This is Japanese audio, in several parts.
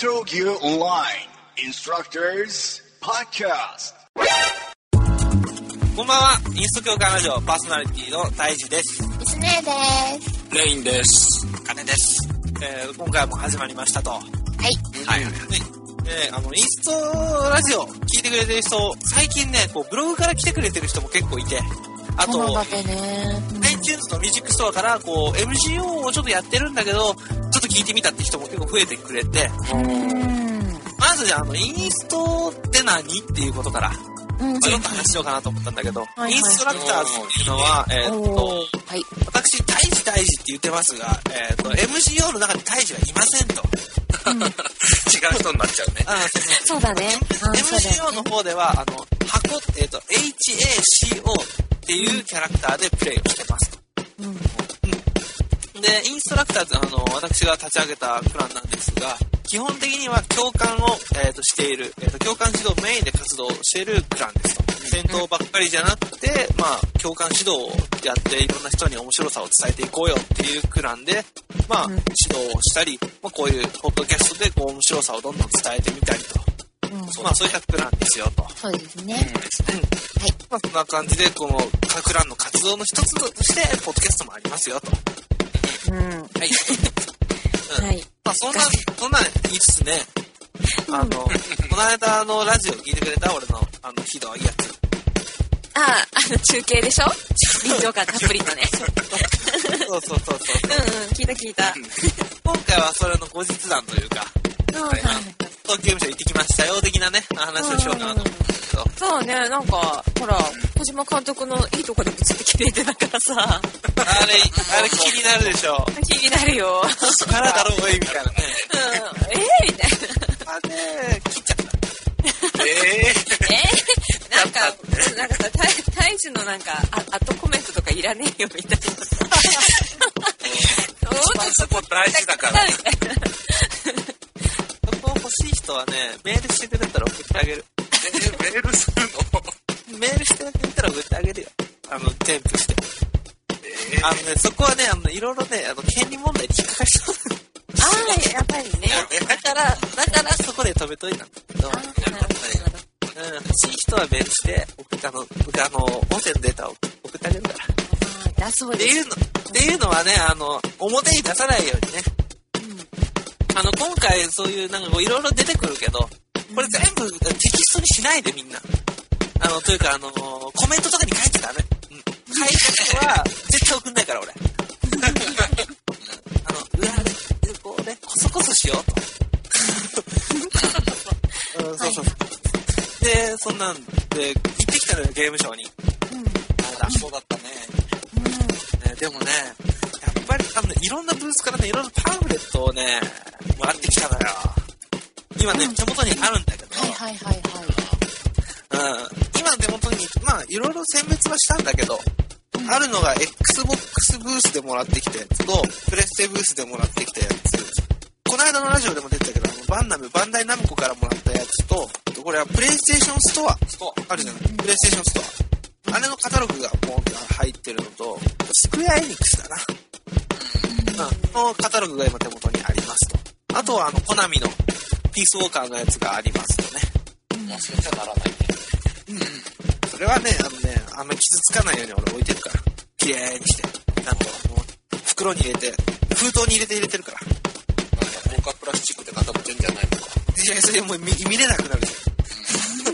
Gear Online Instructors Podcast. こんばんは、インスト教科ラジオパーソナリティの大地です。リスネーです。レインです。金です。えー、今回も始まりましたと。はい。はい。はい。えー、あの、インストラジオ聞いてくれてる人、最近ね、こう、ブログから来てくれてる人も結構いて、あとそうだ、ってね。iTunes のミュージックストアから、こう、MGO をちょっとやってるんだけど、聞いてみたって人も結構増えてくれて、うん。まずじゃあ、あの、インストって何っていうことから、うん。ちょっと話しようかなと思ったんだけど、はいインストラクターズっていうのは、えーっと。私、大事大事って言ってますが、えっ、と、MGO の中に大事はいませんと。違う人になっちゃうね。あそうだね。あそうだ MGO よね。の方では、あの、箱、えっ、と、HACO っていうキャラクターでプレイをしてますと。うん。で、インストラクターズ、あの、私が立ち上げたプランなんですが、基本的には共感を、えー、としている、えー、と共感指導メインで活動しているクランですと。戦闘ばっかりじゃなくて、まあ、共感指導をやっていろんな人に面白さを伝えていこうよっていうクランで、まあ、うん指導をしたり、まあ、こういうポッドキャストでこう面白さをどんどん伝えてみたりと。うん。まあ、そういったクランですよと。そうですね。まあ、そんな感じで、この、各クランの活動の一つとして、ポッドキャストもありますよと。うん。はい。うんはい。まあ、そんな、そんなん言いつつね、あの、この間、あの、ラジオ聞いてくれた俺の、あの、ひどいやつ。あ、あの、中継でしょ？臨場感たっぷりとね。そうそうそうそう。うんうん。聞いた聞いた。今回はそれの後日談というか、うん。はい、東京務所行ってきましたよ、的なね、話をしようかなと思うんですけど、そうね、なんか、ほら、小島監督のいいとこでぶつって切れてたからさ、あれ、あれ気になるでしょ。気になるよ。腹だろ、おい、みたいなね。うん。えー、みたいな。あれ、切っちゃった。ええー、なんか、なんかさ、大大樹のなんか、あ後コメントとかいらねえよ、みたいな。お 一番そこ大事だから。みたいな。そこ欲しい人はね、メールしてくれたら送ってあげる。えー、メールするの？メールしてくれたら送ってあげるよ。あの、添付して。えーあのね、そこはね、あの、いろいろね、あの、権利問題に引っかかりそう。ああ、やっぱりね。だから、だからそこで止めといたんだけど。うん、欲しい人はメールして、送って、あの、僕あの、音声のデータを送ってあげるから。あーだそうです。っていうの、っていうのはね、あの、表に出さないようにね。あの、今回そういう、なんかこういろいろ出てくるけど、これ全部テキストにしないでみんな。あの、というか、あの、コメントとかに書いちゃダメ。うん。書いた人は、絶対送んないから、俺。あの、裏で、こうね、こそこそしようと。うん、そうそう。で、そんなんで、行ってきたのよ、ゲームショーに。あら、そうだったね。ね、でもね、やっぱりあの、ね、いろんなブースからね、いろんなパンフレットをね、もらってきたのよ。今ね、手元にあるんだけど、はいはいはいはい。うん、今手元に、まあ、いろいろ選別はしたんだけど、あるのが Xbox ブースでもらってきたやつと、プレステブースでもらってきたやつ。この間のラジオでも出てたけど、バンナム、バンダイナムコからもらったやつと、これはプレイステーションストア、ストアあるじゃない、プレイステーションストア。あれのカタログがポンって入ってるのと、スクエアエニックスだな。うん、のカタログが今手元にありますと。あとは、あの、コナミのピースウォーカーのやつがありますとね。忘れちゃならないね。それはね、あのね、あんまり傷つかないように俺置いてるから。綺麗にして。ちゃんと、もう袋に入れて、封筒に入れて入れてるから。なんか防火プラスチックで固めてんじゃないのか。いや、それもう見見れなくなるじゃん。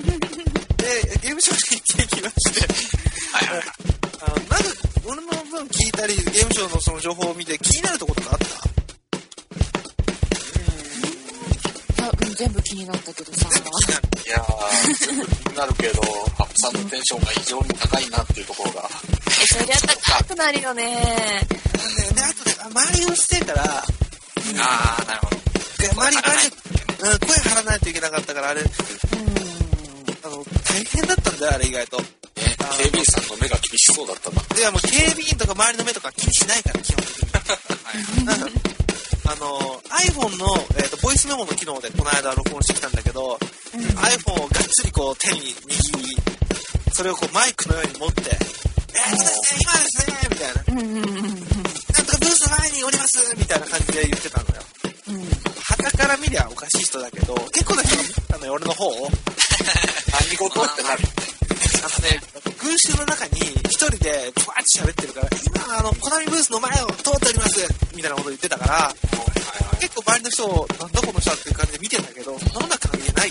で、ゲームショーに行ってきまして、はいはいはい。あの、なんか、俺の分聞いたり、ゲームショーのその情報を見て気になるところとかあった？全部気になったけどさ。いやー、全部気になるけど、ハップさんのテンションが異常に高いなっていうところが。え、そりゃ高くなるよね。あのね、で、あとね、あ周りうるせえから、あー、なるほど。で周り、周り、うん、声張らないといけなかったから、あれ、うん。あの、大変だったんだよ、あれ意外と。え、警備員さんの目が厳しそうだったな。で、もう警備員とか周りの目とか気にしないから、基本的に。あの、iPhone の、えーとボイスメモの機能でこの間録音してきたんだけど、iPhone をがっつりこう手に握り、それをこうマイクのように持って、えーとですね、今ですね、みたいな。うんうんうんなんとかブース前におりますみたいな感じで言ってたのよ。うん。旗から見見りゃおかしい人だけど、結構な人が見たのよ、俺の方を。何事ってなる。あのね、群衆の中に一人でブワーって喋ってるから、今、あの、コナミブースの前を通っておりますみたいなこと言ってたから、結構周りの人を、なんだこの人はっていう感じで見てんだけど、そんな関係ない。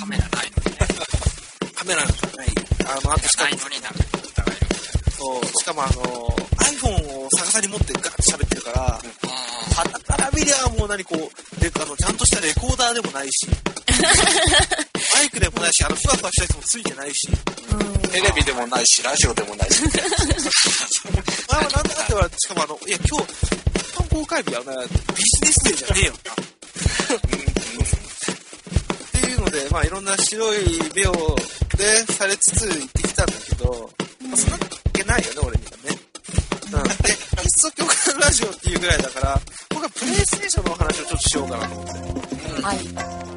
カメラないのにね。カメラなんかない。あの、あとしかもない、のになんか疑えるみたいな。そうしかもあの、iPhone を逆さに持ってガーって喋ってるから、あはたから見りゃもう何こう、であの、ちゃんとしたレコーダーでもないし、マイクでもないし、あの、ふわふわしたやつもついてないし、ーテレビでもないし、ラジオでもないし。あなんだかって言われて、しかもあの、いや、今日、一般公開日はね、ビジネスデーじゃねえよな。っていうので、まあ、いろんな白い目をでされつつ行ってきたんだけど、まあ、そんなわけないよね、俺にはね。うん。で、一足共感ラジオっていうぐらいだから、僕はプレイステーションのお話をちょっとしようかなと思って。はい。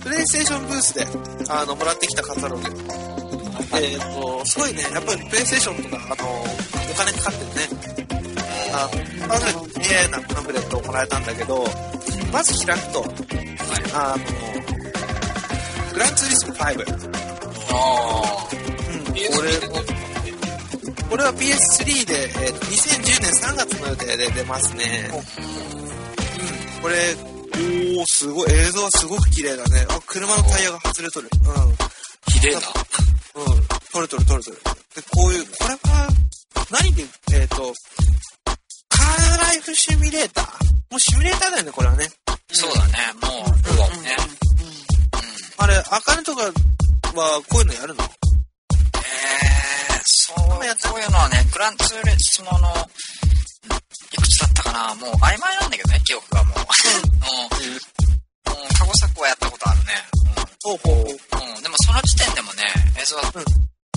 プレイステーションブースで、あの、もらってきたカタログ。えっ、と、すごいね、やっぱりプレイステーションとか、あの、お金かかってるね。あの、まず、綺麗なパンフレットをもらえたんだけど、まず開くと、あの、グランツーリスモ5。ああ。うん、これ、PS3 これは PS3 で、えーと2010年3月の予定で出ますね。うん、これ、おー、すごい、映像はすごく綺麗だね。あ、車のタイヤが外れとる。うん。綺麗な。うん、取る取る取る取る。で、こういう、これは、何で、えっ、と、カーライフシミュレーター？もうシミュレーターだよね、これはね。そうだね。もう、そうだね。あれ、あかねとかはこういうのやるの？えー、そう、そういうのはね、グランツーリスモの、いくつだったかな？もう曖昧なんだけどね、記憶がもう。うん。うん、過去作はやったことあるね。ほうほうほう。うん。うん、でもその時点でもね、映像は、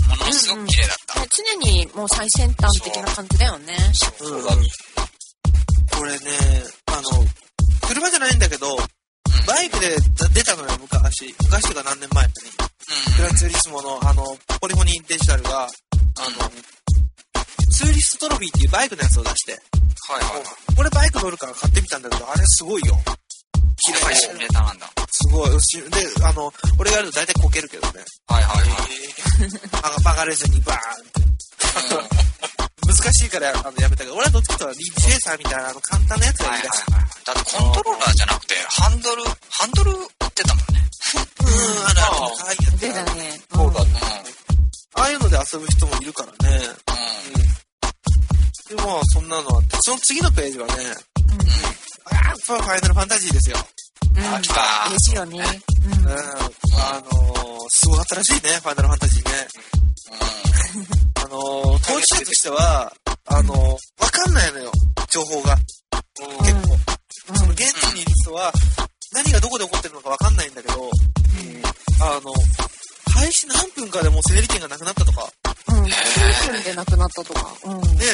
ものすごく綺麗だった。ね常にもう最先端的な感じだよね。うん、これね、あの、車じゃないんだけど、バイクで出たのよ、昔。昔というか何年前かに。うん。グランツーリスモの、あの、ポリフォニーデジタルが、あの、ツーリストトロフィーっていうバイクのやつを出して、はいはいはい。俺バイク乗るから買ってみたんだけど、あれすごいよ。綺やっぱりシミュ麗レーターなんだ。すごい。しで、あの、俺がやると大体こけるけどね。はいはいはい。曲が曲がれずにバーンって。難しいからあのやめたけど、俺はどっちかというとリーチレーサーみたいなあの簡単なやつはいはいがいいらしい。はい。だってコントローラーじゃなくて、ハンドル、ハンドル売ってたもんね。うん、あるある。可愛いやつでだね。そうだね。ああいうので遊ぶ人もいるからね。うん。うん。で、まあ、そんなのあって、その次のページはね、あやっぱファイナルファンタジーですよ。うん。あ、来た。嬉しいよね。うん。あのー、すごかったらしいね、ファイナルファンタジーね。あのー、当事者としては、あのー、わかんないのよ、情報が。結構。その現地にいる人は、何がどこで起こってるのかわかんないんだけど、あの、開始何分かでもう整理券がなくなったとか、うん。うん。数分で亡くなったとか。うん。うん。ね、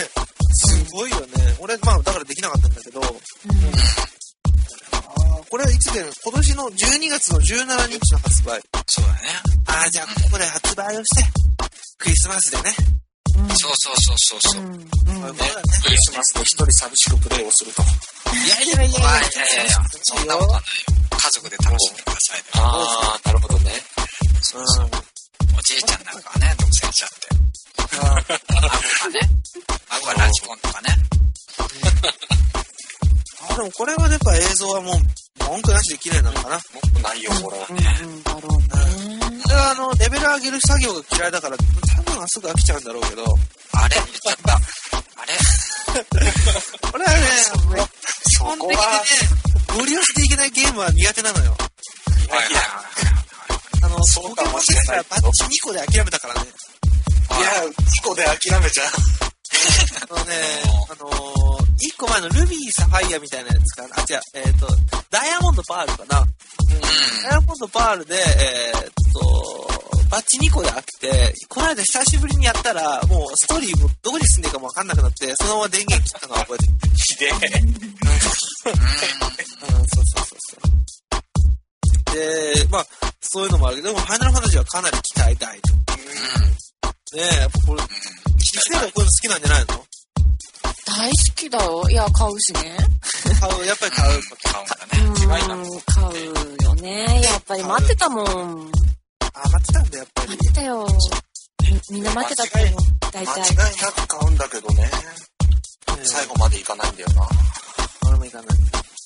すごいよね。俺、まあ、だからできなかったんだけど、あーこれはいつで、今年の12月の17日の発売。そうだね。ああ、じゃあここで発売をして、クリスマスでね。そうそうそうそうそう。うん。うん。ね。クリスマスで一人寂しくプレイをすると。いやいやいやいやあいやいやいや、そんなことはないよ。家族で楽しんでくださいね。ああ、なるほどね。そうそう。おじいちゃんなんかはね、独占しちゃって。孫がね、孫がラジコンとかね。あでもこれはやっぱ映像はもう文句なしで綺麗なのかな。もっとないよ、これは。うん。だろうね。これはあの、レベル上げる作業が嫌いだから、多分すぐ飽きちゃうんだろうけど、あれ？言っちゃった。あれ？これはね、基本的にね、無理をしていけないゲームは苦手なのよ。はいはいの、そうかもしれないポケモンですらバッチ2個で諦めたからね。いや、事故で諦めちゃう。あのね、あのー、1個前のルビー、サファイアみたいなやつかな。あ、違う、えっ、と、ダイヤモンド、パールかな。ダイヤモンド、パールで、えっ、と、バッチ2個で飽きて、この間久しぶりにやったら、もうストーリーもどこに進んでいいかもわかんなくなって、そのまま電源切ったのは覚えてる。ひでえ。うん、そうそうそうそう。で、まあ、そういうのもあるけど、でも、ファイナルファンタジーはかなり期待大と。ねえ、やっぱこれ、キセイはこういうの好きなんじゃないの？大好きだよ。いや、買うしね。買う、やっぱり買う。買うんだね。ういな買うぱり待ってたもん。あ、待ってたんだ、やっぱり待。ってたよ。みみんな待ってたと思う。大間違体。いなく買うんだけどね。最後までいかないんだよな。俺も行かない。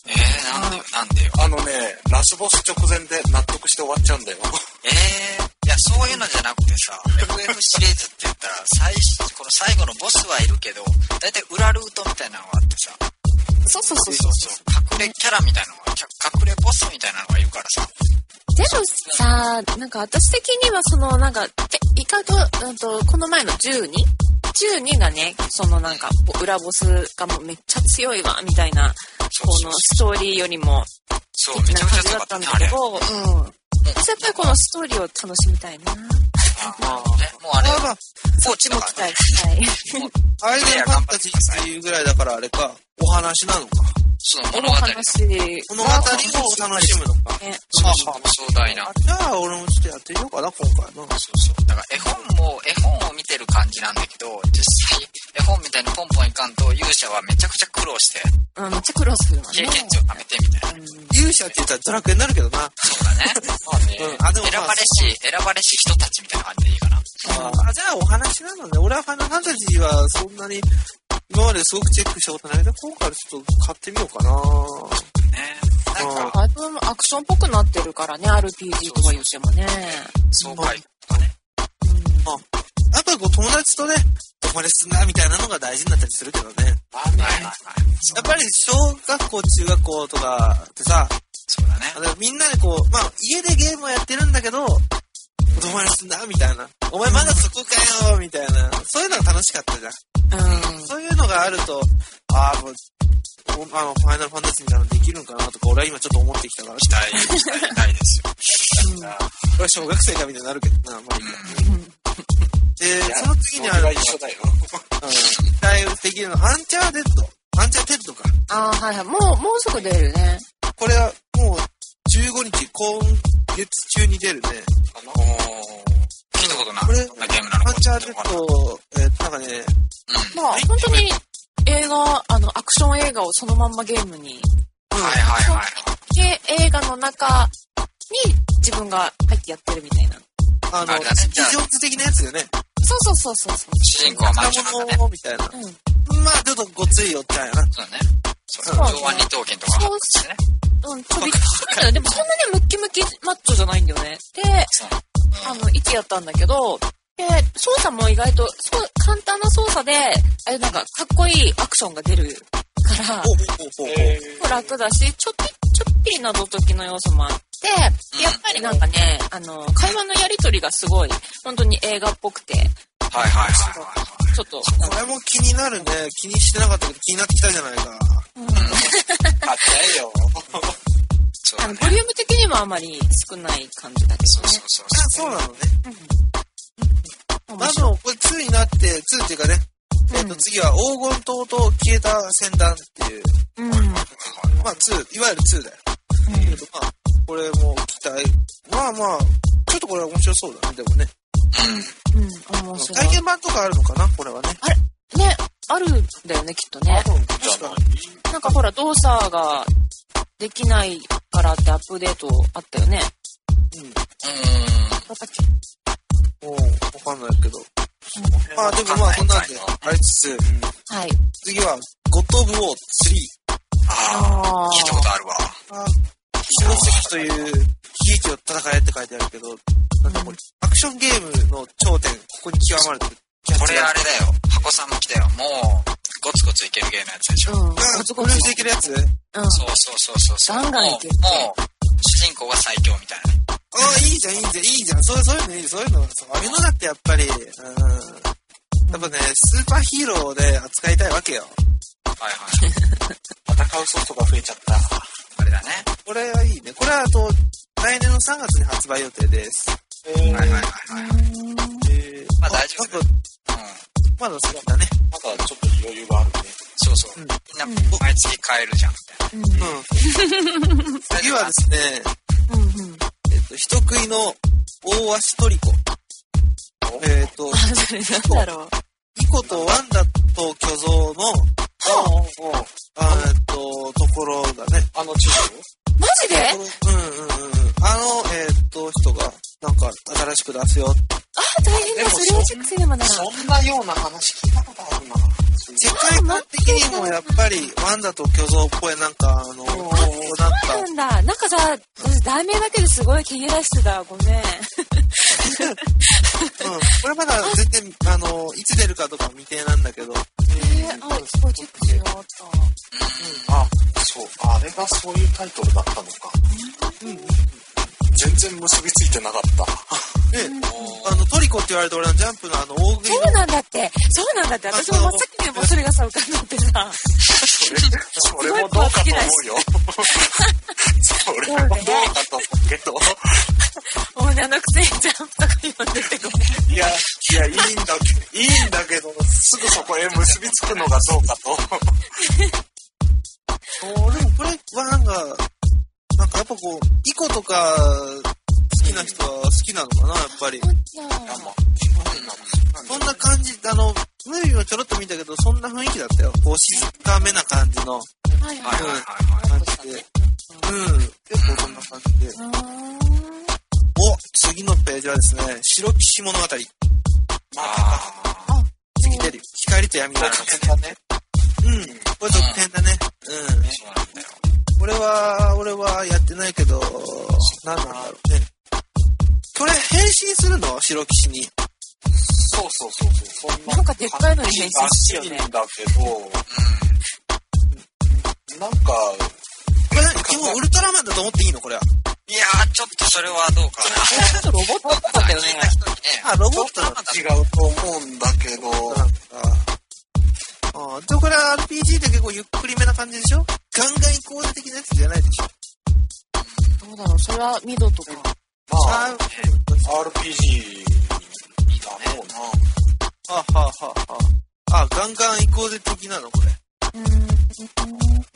えー、なんでよ、なんでよ。あのね、ラスボス直前で納得して終わっちゃうんだよ。えー、いや、そういうのじゃなくてさ、FF シリーズって言ったら、最初、この最後のボスはいるけど、だいたい裏ルートみたいなのがあってさ、そうそうそうそうそう、隠れキャラみたいなのが、隠れボスみたいなのがいるからさ、でもさ、なんか私的にはそのなんか、て意外と、うんと、この前の 12?12 がね、そのなんか、裏ボスがもうめっちゃ強いわ、みたいな、このストーリーよりも、そう、めちゃ的なくちゃ強かったね、感じだったんだ。けど、うん。私やっぱりこのストーリーを楽しみたいな。あね、もうあれ、まあまあ、放置だからもう期待したい。アイドルファンタジーっていうぐらいだからあれか、お話なのか。そのこ物語物語を楽しむのか。ね、そうそう、壮大なあ。じゃあ、俺もちょっとやってみようかな、今回な。そうそう。だから絵本も、絵本を見てる感じなんだけど、実際、絵本みたいにポンポンいかんと、勇者はめちゃくちゃ苦労して、うん、めっちゃ苦労するわね。経験値を貯めてみたいな。勇者って言ったらドラクエになるけどな。そうだね。まあね、うん。あ、でも選まあばれし、選ばれし人たちみたいな感じでいいかな。あじゃあお話なのね。俺はファイナルファンタジーはそんなに今まですごくチェックしたことないけど、今回ちょっと買ってみようかな。ね。なんか、だいぶアクションっぽくなってるからね、RPG とか言ってもね。爽快とかね。やっぱりこう友達とね、どこまで進んだみたいなのが大事になったりするけどね。まあね、はいはいはい。やっぱり小学校、中学校とかってさ、そうだね。みんなでこう、まあ家でゲームをやってるんだけど、どこまで進んだみたいな。お前まだそこかよみたいな。そういうのが楽しかったじゃん。うん。そういうのがあると、ああ、もう、おあの、ファイナルファンタジーみたいなのできるんかなとか、俺は今ちょっと思ってきたから、期待、期待大ですよ。俺は小学生かみたいになるけどな、まあいいや。で、その次にある、一緒だよ。うん、期待できるの、アンチャーテッド。アンチャーテッドか。ああ、はいはい。もう、もうすぐ出るね。これはもう、15日、今月中に出るね。かなおー、聞いたことない。これゲームなのかアンチャーテッド、えー、なんかね、うん。まあ、本当に映画、あの、アクション映画をそのまんまゲームに、はいはいはいはい。で、映画の中に自分が入ってやってるみたいな。あの、あ非常図的なやつよね。そうそうそうそうそう。主人公はマッチョなんだね。ものみたいな。うん。まあ、ちょっとごついよっちゃんやな。そうだね。そうそう上腕二頭筋とか発掘してね。うん、ちょびっと。でもそんなにムッキムキマッチョじゃないんだよね。で、そう。あの、1やったんだけど、で、操作も意外と、そう、簡単な操作で、ああいうなんか、かっこいいアクションが出るから、楽だし、ちょっぴ、ちょっぴり謎解きの要素もあって、やっぱりなんかね、あの、会話のやりとりがすごい、本当に映画っぽくて、はいはいはいはい。ちょっと、これも気になるね。気にしてなかったけど気になってきたじゃないか。うん。ー、買っちゃえよ。あの、そうだね。ボリューム的にもあまり少ない感じだけどね。そうそう。そうあ、そう。そうなの。ね。面白いあの、これ2になって、2っていう。かね、えっと、次は黄金島と消えた戦団っていう、う。ん。まあ2、いわゆる2だよ。けどまあ、これも期待。まあまあ、ちょっとこれは面白そう。だね、でもね。うん、面白い。体験版とかあるのかな、これはね。ね、あるんだよね、きっとね。じゃないなんかほら、動作ができないからってアップデートあったよね。うん。うーん。だったっけわかんないけど。まあでもまあ、そんなんで、ありつつ、はい。次は、ゴッド・オブ・ウォー3。ああ、聞いたことあるわ。あ死の石という悲劇を戦えって書いてあるけど、なんだこれ、アクションゲームの頂点、ここに極まれてる。これあれだよ。箱さんも来たよ。もう、ゴツゴツいけるゲームのやつでしょ。うん。あ、これでいけるやつ？うん。そうそうそうそうそう。ガンガンいけるもう、もう主人公が最強みたいなね。ああ、いいじゃん、いいじゃん、いいじゃん。そうそういうのいい、そういうの。そういうのだってやっぱり、うん。やっぱね、スーパーヒーローで扱いたいわけよ。はいはい。戦うソフトが増えちゃった。あれだね。これはいいね。これはあと、来年の3月に発売予定です。えー、はいはいはいはい。えー、まあ大丈夫だよあうん。まだ先だね。まだちょっと余裕があるね。そうそう。うんみんな毎月買えるじゃん、みたいな。うん。次はですね、うんうん。えっと、人食いの大足トリコ。えっと、あ、それなんだろう。イコとワンダと巨像の、えっと、ところだね。あの地図？マジで？うんうんうんうん。あの、えなんか新しく出すよ。あ、大変だ。それをチェックすればなら。そんなような話聞いたことあるな。世界観的にもやっぱりワンダと巨像っぽいなんかあの、なんか、なんだ。なんかさ、私題名だけですごい気に出してた。ごめん。うん、これまだ全然、あの、いつ出るかとか未定なんだけど、えー、あ、すごいチェックしようっと。あ、そう、あれがそういうタイトルだったのか。全然結びついてなかった。ね、あの、トリコって言われて俺のジャンプのあの、大食いそうなんだって。そうなんだって。私も真っ先にもうそれがさ、浮かんだってさ。それもどうかと思うよ。それもどうかと思うけど。女のくせにジャンプとか読んでてごめん。いや、いや、いいんだけど、いいんだけど、すぐそこへ結びつくのがどうかと。そう、でもこれはなんか、なんかやっぱこう、イコとか好きな人は好きなのかな、やっぱり。そんな感じ、あの、ムービーはちょろっと見たけど、そんな雰囲気だったよ。こう、静かめな感じのはいはいはい。感じで。うん、結構そんな感じで。お、次のページはですね、白騎士物語。あ次出るよ。光と闇がある。だね。うん、これ続編だね。うん。これは、俺はやってないけど、なんなんだろうね。これ変身するの？白騎士に。そうそうそうそう。そんななんかでっかいのに変身するよねらしいんだけど、なんか、これ何基本ウルトラマンだと思っていいの？これは。いやー、ちょっとそれはどうかな。ちょっとロボットっぽかったよね。あ、ロボットなんだ。違うと思うんだけど、なんか。あでもこれは RPG で結構ゆっくりめな感じでしょ？ガンガン行こうぜ的なやつじゃないでしょ？どうだろう、それはミドとか。まちあ RPG だろうな。はあ、はあはあはあ、あ、ガンガン行こうぜ的なのこれ。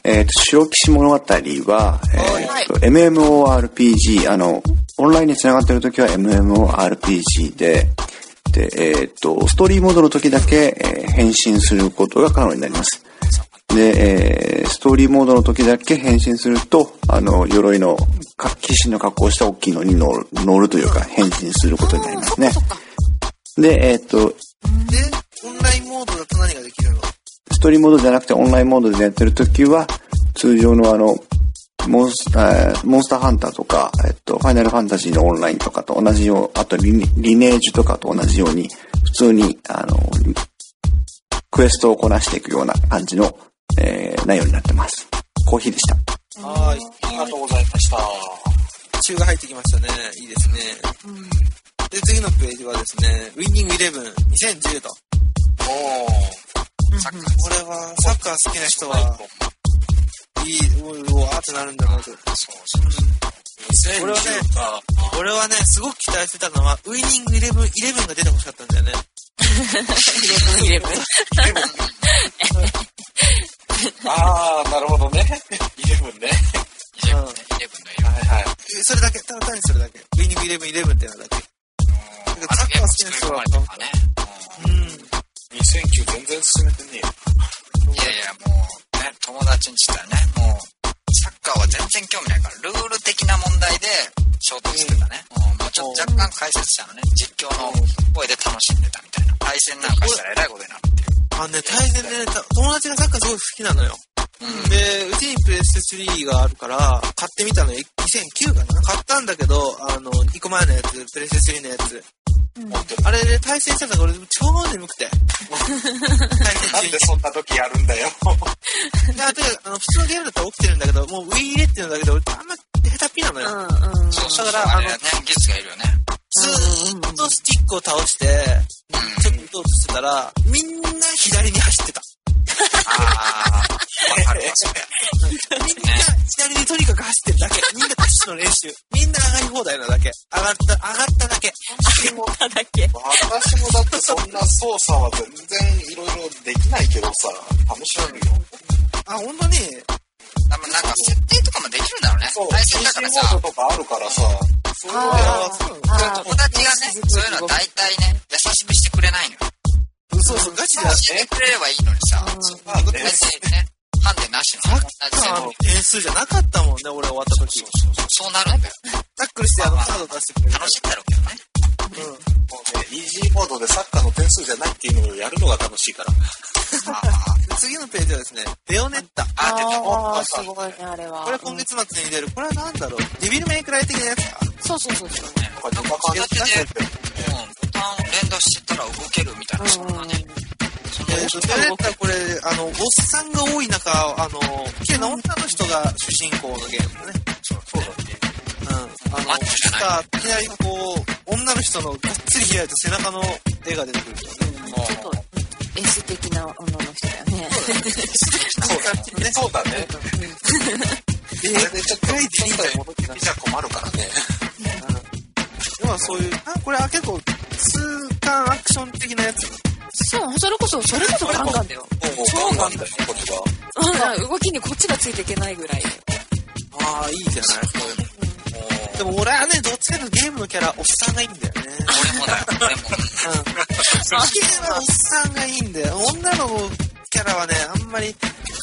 えっ、と、白騎士物語は、えっ、と、MMORPG、あの、オンラインに繋がってる時は MMORPG で、で、えっ、と、ストーリーモードの時だけ、えー変身することが可能になります。で、えーストーリーモードの時だけ変身すると、あの、鎧の、か騎士の格好をした大きいのに乗る、乗るというか、変身することになりますね。で、えっ、と、で、オンラインモードだと何ができるのストーリーモードじゃなくてオンラインモードでやってるときは、通常のあの、モンスえーモンスターハンターとか、えっと、ファイナルファンタジーのオンラインとかと同じよう、あとリネリネージュとかと同じように、普通に、あの、クエストをこなしていくような感じの、えー内容になってます。コーヒーでした。はーい。ありがとうございました。中が入ってきましたね。いいですね。で、次のページはですね、ウィニングイレブン2010と。おサッカーこれは、サッカー好きな人は、いい、うわーってなるんだなと。そうそうそう。俺はね2010か。俺はね、すごく期待してたのは、ウィニングイレブンイレブンが出てほしかったんだよね。イレブン、イレブン。あー、なるほどね。イレブンね。イレブンね。イレブンのイレブン。はいはい。えそれだけ、ただ単にそれだけ。ウィニングイレブンイレブンってのだけ。あのゲーム作り込まれてるからね。うん。2009全然進めてねえよ。いやいや、もう、ね、友達にしたらね、もう、サッカーは全然興味ないから、ルール的な問題で衝突してたね。もう、もうちょっと若干解説者のね、実況の声で楽しんでたみたいな。対戦なんかしたらえらいことになるっていう。あのね、対戦でね、た友達がサッカーすごい好きなのよ。で、うちにプレステ3があるから、買ってみたのよ。2009かな？買ったんだけど、あの、1個前のやつ、プレステ3のやつ。あれで対戦したのが俺超眠くて。対戦なん中でそんな時やるんだよ。に。であとあの、普通のゲームだったら起きてるんだけど、もうウィーレっていうのだけで俺あんま下手っぴなのよ。うんうん。そうそうそう。だからあれね、技術がいるよね。ずーっとスティックを倒して、ちょっと打とうとしてたら、みんな左に走ってた。あー、わかるわ、それ。みんな左にとにかく走ってるだけ。みんなダッシュの練習。みんな上がり放題なだけ。上がった、上がっただけ。ただけ。私もだってそんな操作は全然いろいろできないけどさ、楽しめるよ。あ、ほんとに、なんか設定とかもできるんだろうねそう。、PC モー、ドとかあるからさ、そういうの友達がね、そういうのは大体ね、優しくしてくれないのよ。そうそう、ガチでやっしてくれればいいのにさ、まあね大体ね、ハンデなしの。サッカーの点数じゃなかったもんね、俺終わった時。そうなるんだよ。タックルしてあの、カード出してくれる。楽しいんだろうけどね。うん。もうね、イージーモードでサッカーの点数じゃないっていうのをやるのが楽しいから。ああ、で次のページはですね、ベヨネッタ。あ、出た。ああ、すごいね、あれは。これ今月末に出る。これは何だろう？デビルメイクライ的なやつかそうそうそうそう。なんか似た感じ左手で、うん、ボタン連打してたら動けるみたいな、そんなね。そんなえーと、ベヨネッタこれ、あの、おっさんが多い中、あの、綺麗な女の人が主人公のゲームだね。そうそうだね。うん。あの、マッチョじゃないさ、いきなりこう、女の人のがっつり開いた背中の絵が出てくるんだよね。ちょっと、エス的な女の人だよね。そうだね。そうだね。えあれでちょっと、開いていい、戻ってな見ちゃ困るからね。要はそういう、あ、これは結構、痛感アクション的なやつ。そう、それこそ、それこそガンガンだよ。もうガンだよ、これは。動きにこっちがついていけないぐらい。ああ、いいじゃない、そういうの。でも俺はね、どっちかというとゲームのキャラ、おっさんがいいんだよね。俺もだよ、俺も。うん。綺麗なおっさんがいいんだよ。女のキャラはね、あんまり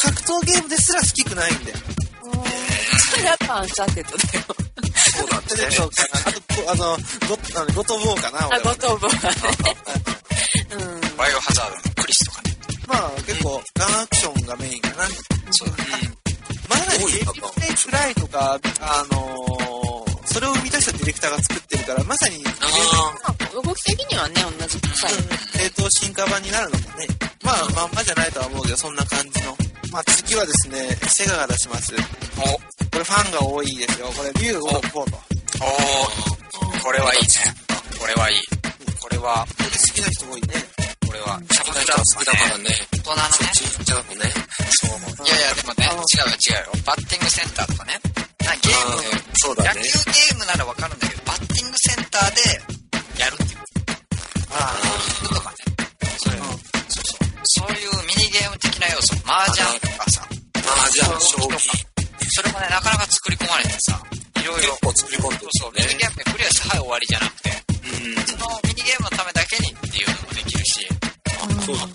格闘ゲームですら好きくないんだよ。それやっぱアンチャーテッドだよ。そうだってね。そうかな。あと、こあの、ゴあのゴトボーかな、あ、俺は。ゴトボーがね。うん。バイオハザードのクリスとかね。まあ、結構、ガンアクションがメインかな。そうだね。まだね、ゲームプライとか、あのーそれを生み出したディレクターが作ってるから、まさに、動き的にはね、同じ。冷凍進化版になるのかね。まあ、まんまじゃないとは思うけど、そんな感じの。まあ、次はですね、セガが出します。お、これファンが多いですよ。これ、ビューを4と。こおー、これはいいね。これはいい。これは、れ好きな人多いね。これは、キャバクラ好きだからね。大人のね。そっち行っちゃうのね。そう。いやいや、でもね、違うよ違うよ。バッティングセンターとかね。なゲーム、そうだね野球。ゲームならわかるんだけど、バッティングセンターでやるっていうあとかね。そういう、そうそう。そういうミニゲーム的な要素、麻雀とかさ、麻雀、将棋。それもね、なかなか作り込まれてさ、いろいろ、結構作り込んでるそう、ミニゲームでクリアして、はい、終わりじゃなくて、うん。そうだね。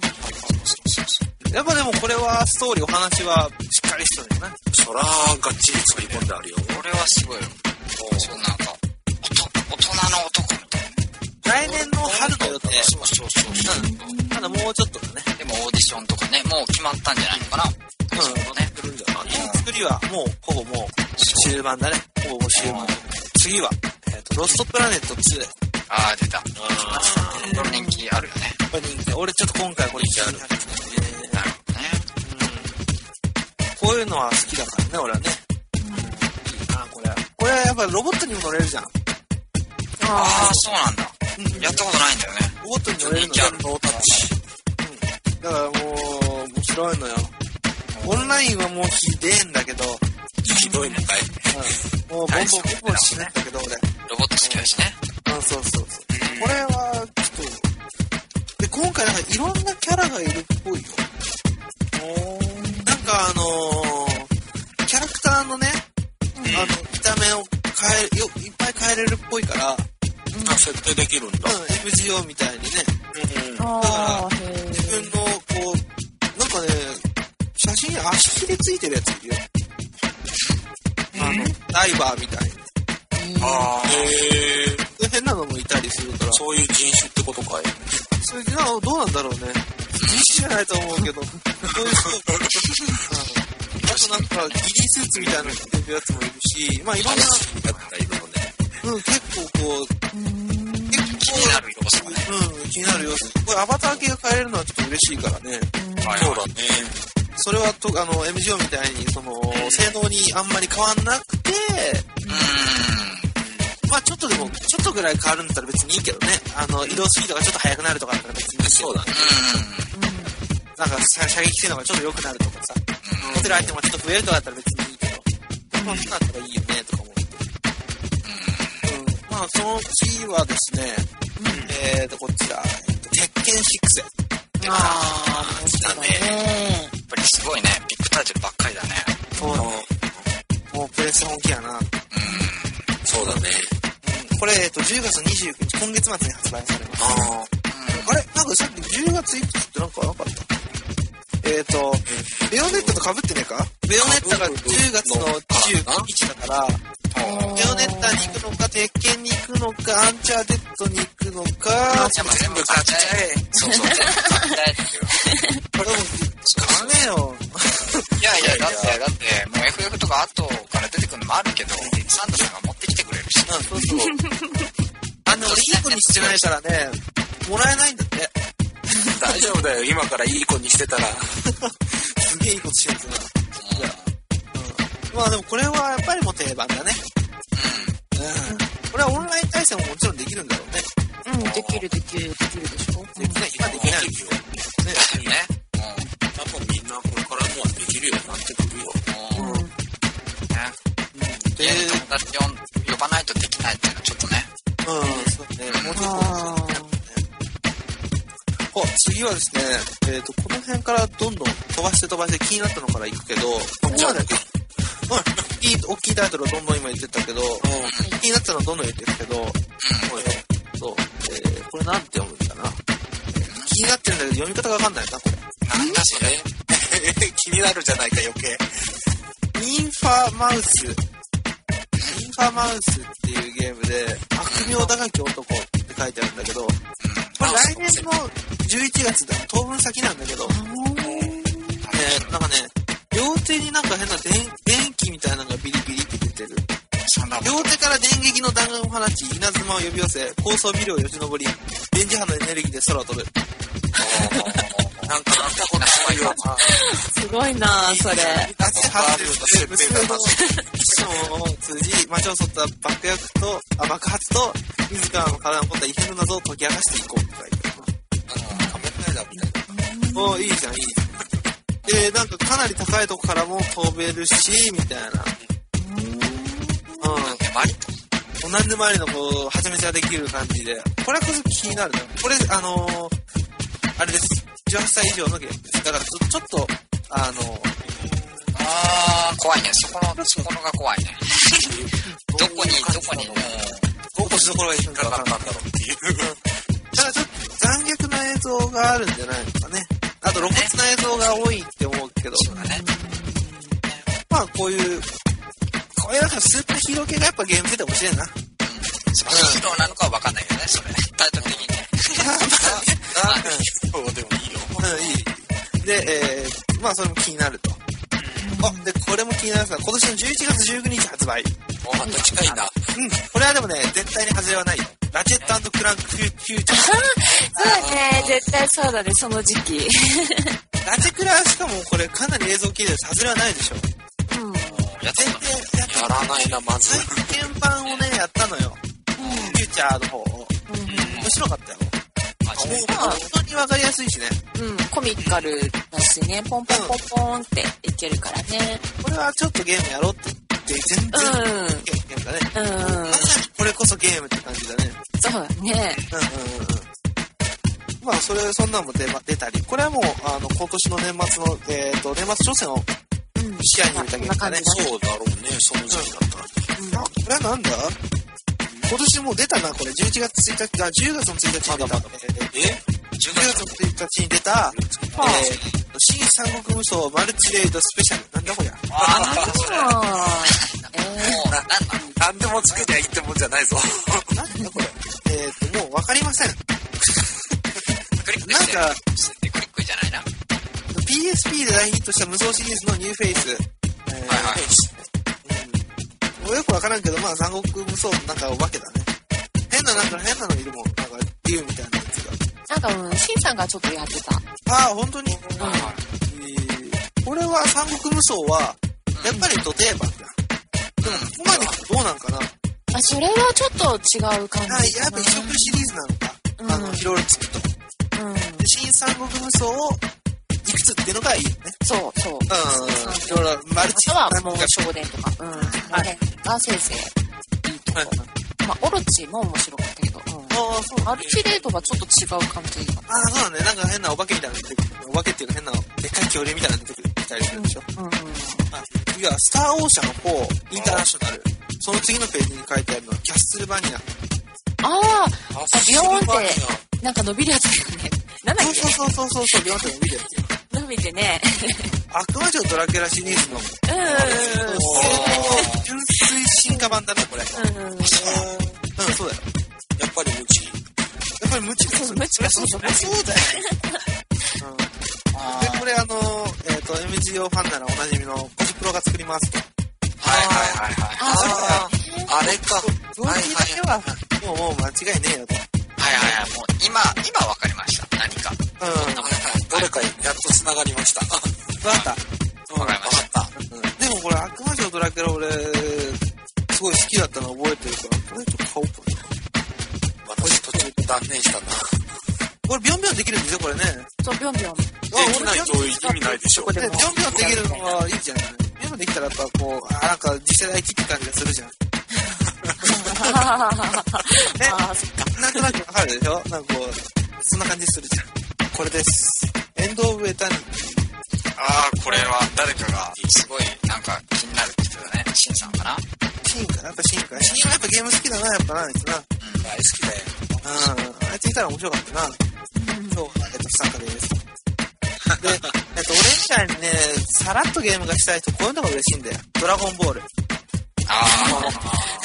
そうそうそう。あ。やっぱでもこれはストーリー、お話はしっかりしてるよね。そら、がっちり作り込んであるよ。これはすごいよ。そう、なんか、大人の男みたい来年の春の予定。そうそうそうそう。うん。ただもうちょっとだね。でもオーディションとかね、もう決まったんじゃないのかな。うんそうね。るんじゃない？作りはもう、ほぼもう、終盤だね。ほぼもう終盤。次は、えっ、と、ロストプラネット2。ああ、出た。あこれ人気あるよね。これ人気。俺ちょっと今回これ気になる。なるほどね。こういうのは好きだからね、俺はね。いいな、これ。これやっぱロボットにも乗れるじゃん。ああ、そうなんだ。うんやったことないんだよね。ロボットに乗れるの人気あるノータッチ。うん。だからもう、面白いのよ。オンラインはもうひでえんだけど、ひどいのかい。うん、もうボンボンボンボン死ぬんだけど、俺。ロボット好きだしね。うん、そうそうそう。これは、ちょっと、で、今回なんかいろんなキャラがいるっぽいよ。なんかあのー、キャラクターのね、あの、見た目を変える、よ、いっぱい変えれるっぽいから、あ、設定できるんだ。うん、FGO みたいにね、うん。ああ、へ自分の、こう、なんかね、写真に足ひれついてるやついるよ。あの、ダイバーみたいに。ああ。へえ。変なのもいたりするから。そういう人種ってことかい。それなどうなんだろうね。人種じゃないと思うけど、そういう人、うん、あとなんか、ギリースーツみたいなの着てるやつもいるし、まあいろんな。うん、結構こう、結気になる要素がね。構、うん、気になる要素。これアバター系が変えれるのはちょっと嬉しいからね。はいそうだね。それはと、あの、MGO みたいに、その、性能にあんまり変わんなくて、うーん。まあちょっとでも、ちょっとぐらい変わるんだったら別にいいけどね。あの、移動スピードがちょっと速くなるとかだったら別にいいけど。そうだね。うなんか射射撃性能がちょっと良くなるとかさ、持てるアイテムがちょっと増えるとかだったら別にいいけど、まあ、そうなったらいいよね、とか思って。うん。まあ、その次はですね、えーと、こちら、えっと鉄拳6。ああ、そうだね。やっぱりすごいね。ビッグタイトルばっかりだね。そうもうプレス本気やな。そうだね。うんこれ、えっと、10月29日、今月末に発売されます。ああれ？なんかさっき10月いくつってなんかなかった？えっ、ー、と、ベヨネッタと被ってねえか？ベヨネッタが10月の29日だから、ベヨネッタに行くのかアンチャーテッドに行くのか、全部をよじ登り、電磁波のエネルギーで空を飛ぶ。なんかなんたことないよ。すごいなそれ。娘のを通じ、街を襲った爆薬と、あ、爆発と、自らの体に起こった異変の謎を解き明かしていこ感じで。これはこそ気になるね。これ、あのー、あれです。18歳以上のゲームです。だからちょ、ちょっと、あのあー、怖いね。そこの、そこのが怖いね。どこに、どこに、もう、どこしどころがいいのかわからんなんだろうっていう。ただちょっと残虐な映像があるんじゃないのかね。あと露骨な映像が多いって思うけど、そうだね。まあこういう、こういうなんかスーパーヒーロー系がやっぱゲーム出て面白いな。スパヒーローなのかは分かんないけどね、それ。タイトル的にね。まあねそうでもいいよ。うん、いい。で、えー、まあそれも気になると。あ、で、これも気になるんですが、今年の11月19日発売。おまた近いな。うん、これはでもね、絶対に外れはないよ。ラチェットクランクフューチャー。そうね、絶対そうだね、その時期。ラチェクラしかもこれかなり映像綺麗です。外れはないでしょ。うん。やって全た然やってやらないな、まず。体験版をね、やったのよ。チャーの方を。面白かったよ。本当にわかりやすいしね。うん、コミカルだしね、ポンポンポンポンっていけるからね。これはちょっとゲームやろうって言って、全然うんゲームだね。うんま。さにこれこそゲームって感じだね。そうだね。うんうんうんうん。まあ、それ、そんなんも出ま出たり、これはもう、あの、今年の年末の、えっ、と、年末挑戦をうん。視野に入れたゲームだね。そうだろうね、その時期だったら。あ、これはなんだ？今年もう出たな、これ。11月1日、あ、10月の1日に出た？え ?10 月の1日に出た、えー、新三国無双マルチレイドスペシャル。なんだこりゃ。ああ。えもう、な、なんでも作りゃいいってもんじゃないぞ。なんだこれ。えっ、と、もうわかりません。クリックして。なんか、クリックじゃないな。PSP で大ヒットした無双シリーズのニューフェイス。えーはいはいうんもうよくわからんけど、まあ、三国無双のなんかお化けだね。変な、なんか変なのいるもん。なんか、竜みたいなやつが。なんか、うん、シンさんがちょっとやってた。ああ、本当に、えーこれは三国無双は、やっぱりド定番だ。でも、ここまでどうなんかな？あ、それはちょっと違う感じかな。あやっぱ移植シリーズなのか。うんあの、いろいろつくと。うん。で新三国無双を、いくつっていうのがいいよね。そう、そう。うん。いろいろ、マルチはもう少年とか、うん。その辺がせいぜいいとこ。まあ、オロチも面白かったけど、うん。ああ、そう。マルチレートはちょっと違う感じが。ああ、そうだね。なんか変なお化けみたいなの出てくる。お化けっていうか変な、でっかい恐竜みたいなの出てくるたりするでしょ。うんうん。あ次は、スターオーシャン4インターナショナル。その次のページに書いてあるのは、キャッスルバニア。ああ、ビヨーンってなんか伸びるやつだよね。なんだっけそうそうそうそうビヨンって見るやつよ。伸びてね。悪魔女ドラキュラシリーズの、うんうん純粋進化版だね、これ。うん。うんうん。うん、そうだよ。そりゃそうだよ。そうだよ。うん。で、これあの、えっ、と、MGO ファンならおなじみのコジプロが作りますと。はいはいはいはい。あああれか。クオリティだけは、もう、もう間違いねえよと。はいはいはい。もう今、今わかりました。何か。うん。どれか繋がりました。わかった。わかりました。でもこれ、悪魔城ドラキュラ俺、すごい好きだったの覚えてるから、これちょっと買おうかな。私途中で断念したな。これ、ビョンビョンできるんですよ、これね。そう、ぴょんぴょん。できないと意味ないでしょ。ね、ビョンビョンできるのはいいじゃない？ビョンビョンできたらやっぱこう、あ、なんか次世代機って感じがするじゃん。あ ね。なんとなくわかるでしょ？なんかこう、そんな感じするじゃん。これです。エンド・オブ・エタニティ。ああ、これは誰かが、すごい、なんか気になる人だね。シンさんかな？シンかな？やっぱシンかなシンはやっぱゲーム好きだな、やっぱな、あいつな。うん。大好きだよ。うん。あいついたら面白かったな。そう、えっと、不参加です。で、えっと、俺みたいにね、さらっとゲームがしたい人、こういうのが嬉しいんだよ。ドラゴンボール。あ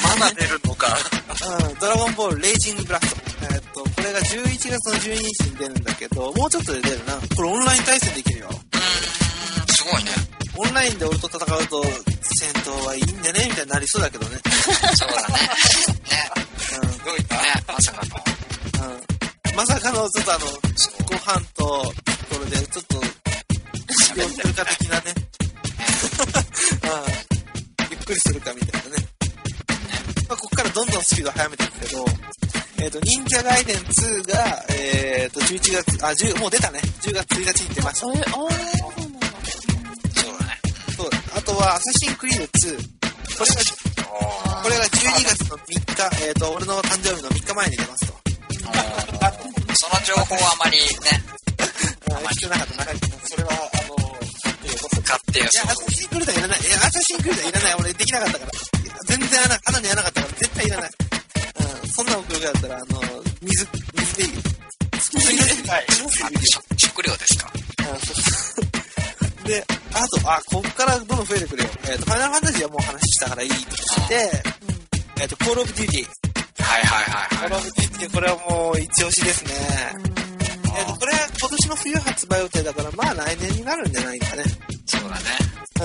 あ、まだ出るのか。うん、ドラゴンボールレイジングブラスト。えっと、これが11月の12日に出るんだけど、もうちょっとで出るな。これオンライン対戦できるよ。うーん、すごいね。オンラインで俺と戦うと、戦闘はいいんだね、みたいになりそうだけどね。そうだね。ね。どういった？ね、まさかの。うん。うん。まさかの、ちょっとあの、ご飯と、これで、ちょっと、病気するか的なね。くりするかみたいなね。まあ、ここからどんどんスピード速めていくけど、えっ、と、忍者ガイデン2が、えっ、と、11月、あ、10、もう出たね。10月1日に出ました。え、ああ、そうなんだ。そうだね。そう。あとは、アサシンクリード2。これが、これが12月の3日、えっ、と、俺の誕生日の3日前に出ますと。その情報はあまりね、あーしてなかったそれは、あの、買ってよ、や、アサシンクリードはいらない。いや、アサシンクリードはいらない。俺できなかったから。全然穴、穴に穴なかったから、絶対いらない。うん。そんな奥がだったら、あの、水、水でいい。はい。食食料ですかで、あと、あ、こっからどんどん増えてくるよ。えっ、と、ファイナルファンタジーはもう話したからいいとして、えっ、と、コールオブデューティー。はいはいはいはい。コールオブデューティー、これはもう一押しですね。えっ、と、これは今年の冬発売予定だから、まあ来年になるんじゃないかね。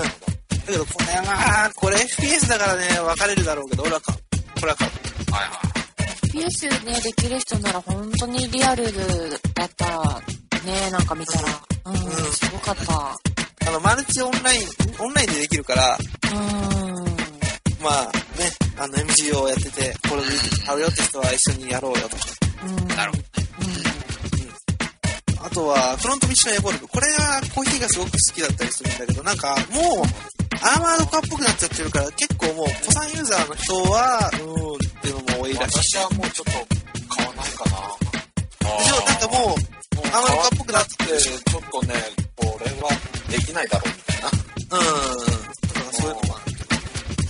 うん。だけど、これは、これ FPS だからね、分かれるだろうけど、俺は買う。これは買う。はいはい。PS ね、できる人なら本当にリアルだった。ね、なんか見たら。うん、すごかった。あの、マルチオンライン、オンラインでできるから、うん。まあね、あの MGO をやってて、コールオブデューティー買うよって人は一緒にやろうよと。うん。なるほど。あとは、フロントミッションエボルブ。これはコーヒーがすごく好きだったりするんだけど、なんかもう、アーマードカっぽくなっちゃってるから、結構もう、古参ユーザーの人は、うーんっていうのも多いらしい。私はもうちょっと買わないかな。でしょなんかもう、もうアーマードカっぽくなってて、ちょっとね、これはできないだろうみたいな。うん。だからそういうのもあるけど。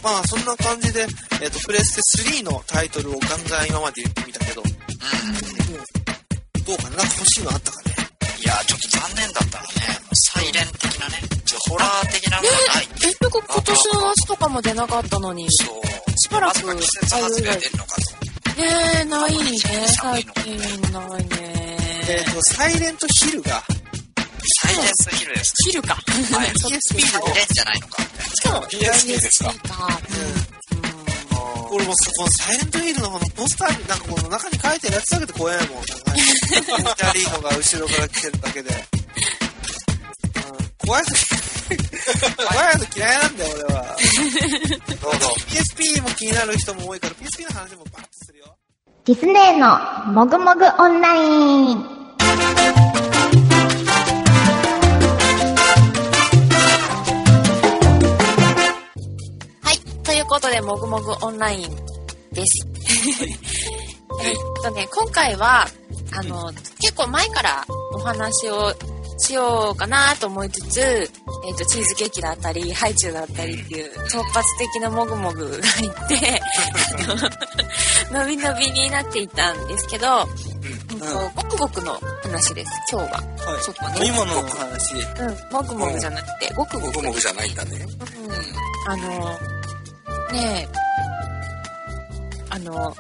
まあ、そんな感じで、えっ、と、プレステ3のタイトルをガンガン今まで言ってみたけど、どうかな？なんか欲しいのあったかね？いや、ちょっと残念だったらね、サイレン的なね、ちょホラー的なのねがない。結局今年の夏とかも出なかったのに。そう。しばらく季節外れが出るのかと。ねえ、ないね、最近ないね。えっ、と、サイレントヒルが、サイレンスヒルです。切るか。はい。PSP サイレンじゃないのか。しかも、PSP ですかか。俺もこのサイレントヒルのこのポスターになんかこの中に書いてるやつだけで怖いもん。なんかリーのが後ろから来てるだけで。うん、怖いやつ、怖いやつ嫌いなんだよ、俺は。どうぞ。PSP も気になる人も多いから PSP の話もバッとするよ。ディスネーのもぐもぐオンライン。ことで、もぐもぐオンラインです。えっとね、今回は、あの、結構前からお話をしようかなと思いつつ、えっと、チーズケーキだったり、ハイチュウだったりっていう突発的なもぐもぐが入って、のびのびになっていたんですけど、うんとごくごくの話です、今日は。はいちょっとね。今のお話。うん、もぐもぐじゃなくて、ごくごくもぐもぐじゃないんだね。うんあの、ねえ、あの、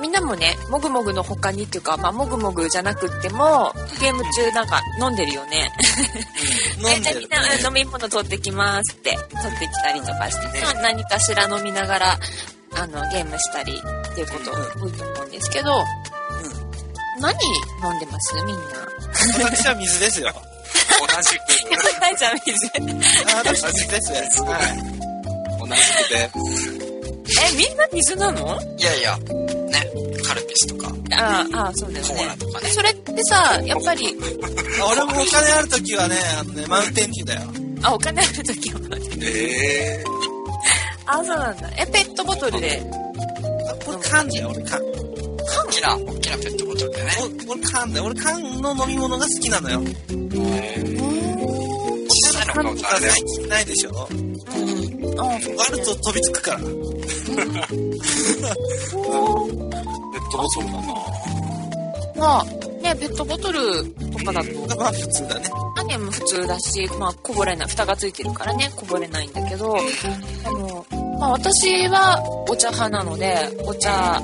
みんなもね、もぐもぐの他にっていうか、まあ、もぐもぐじゃなくっても、ゲーム中なんか飲んでるよね。飲んじゃあみん。な飲み物取ってきますって、取ってきたりとかして、まあ何かしら飲みながら、あの、ゲームしたりっていうこと多いと思うんですけど、何飲んでます？みんな。私は水ですよ。同じく、私は水ですよ。はい。同じくで、え、みんな水なの？いやいや、ね、カルピスとか、ああ、ああそうだよコーラね。とかね。それってさ、やっぱり、あ 俺もお金あるときはね、あのね、マウンテンティーだよ。あ、お金あるときは。えあ、そうなんだ。え、ペットボトルで。あこれ缶だよ、俺缶。大きな、大きなペットボトルでね。お俺缶だよ。俺缶の飲み物が好きなのよ。小さいの買うとあれないでしょ？うん。あ、あると飛びつくから。ー、ペットボトルだな。まあ、ね、ペットボトルとかだと、まあ普通だね。種も普通だし、まあ、こぼれない、蓋がついてるからね、こぼれないんだけど、あの、まあ、私はお茶派なので、お茶、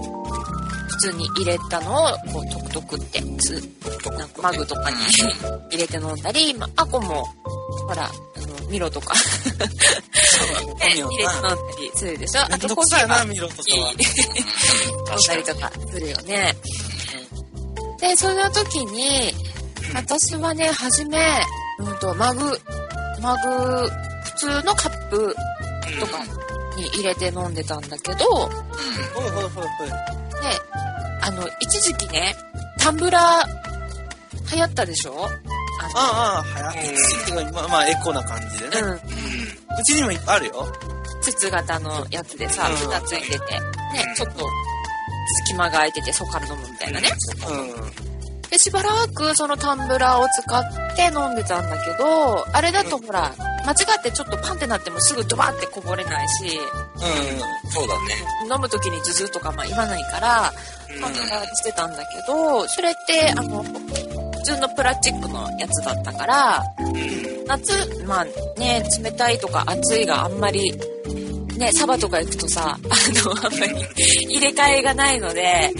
普通に入れたのを、こう、トクトクって、つ、なんかマグとかに入れて飲んだり、まあ、アコも、ほら、あの、ミロとか、ね入れて飲んだりするでしょあとコーヒーはミロとかは。飲んだりとかするよね。で、その時に、私はね、はじめ、うんと、マグ、マグ、普通のカップとかに入れて飲んでたんだけど、ほいほいほいほい。で、あの、一時期ね、タンブラー流行ったでしょ？あああ、はや。っていうかまあ、まあ、エコな感じでね。の、うん。うちにもいっぱいあるよ。筒型のやつでさ、うん蓋ついてて、ね、ちょっと隙間が空いてて、そこから飲むみたいなね。うん。で、しばらくそのタンブラーを使って飲んでたんだけど、あれだとほら、間違ってちょっとパンってなってもすぐドバってこぼれないし、うそうだね。飲む時にズズとかまあ言わないから、タンブラーにしてたんだけど、それって、あの、普通のプラスチックのやつだったから、夏、まあね、冷たいとか暑いがあんまり、ね、サバとか行くとさ、あの、あんまり入れ替えがないので、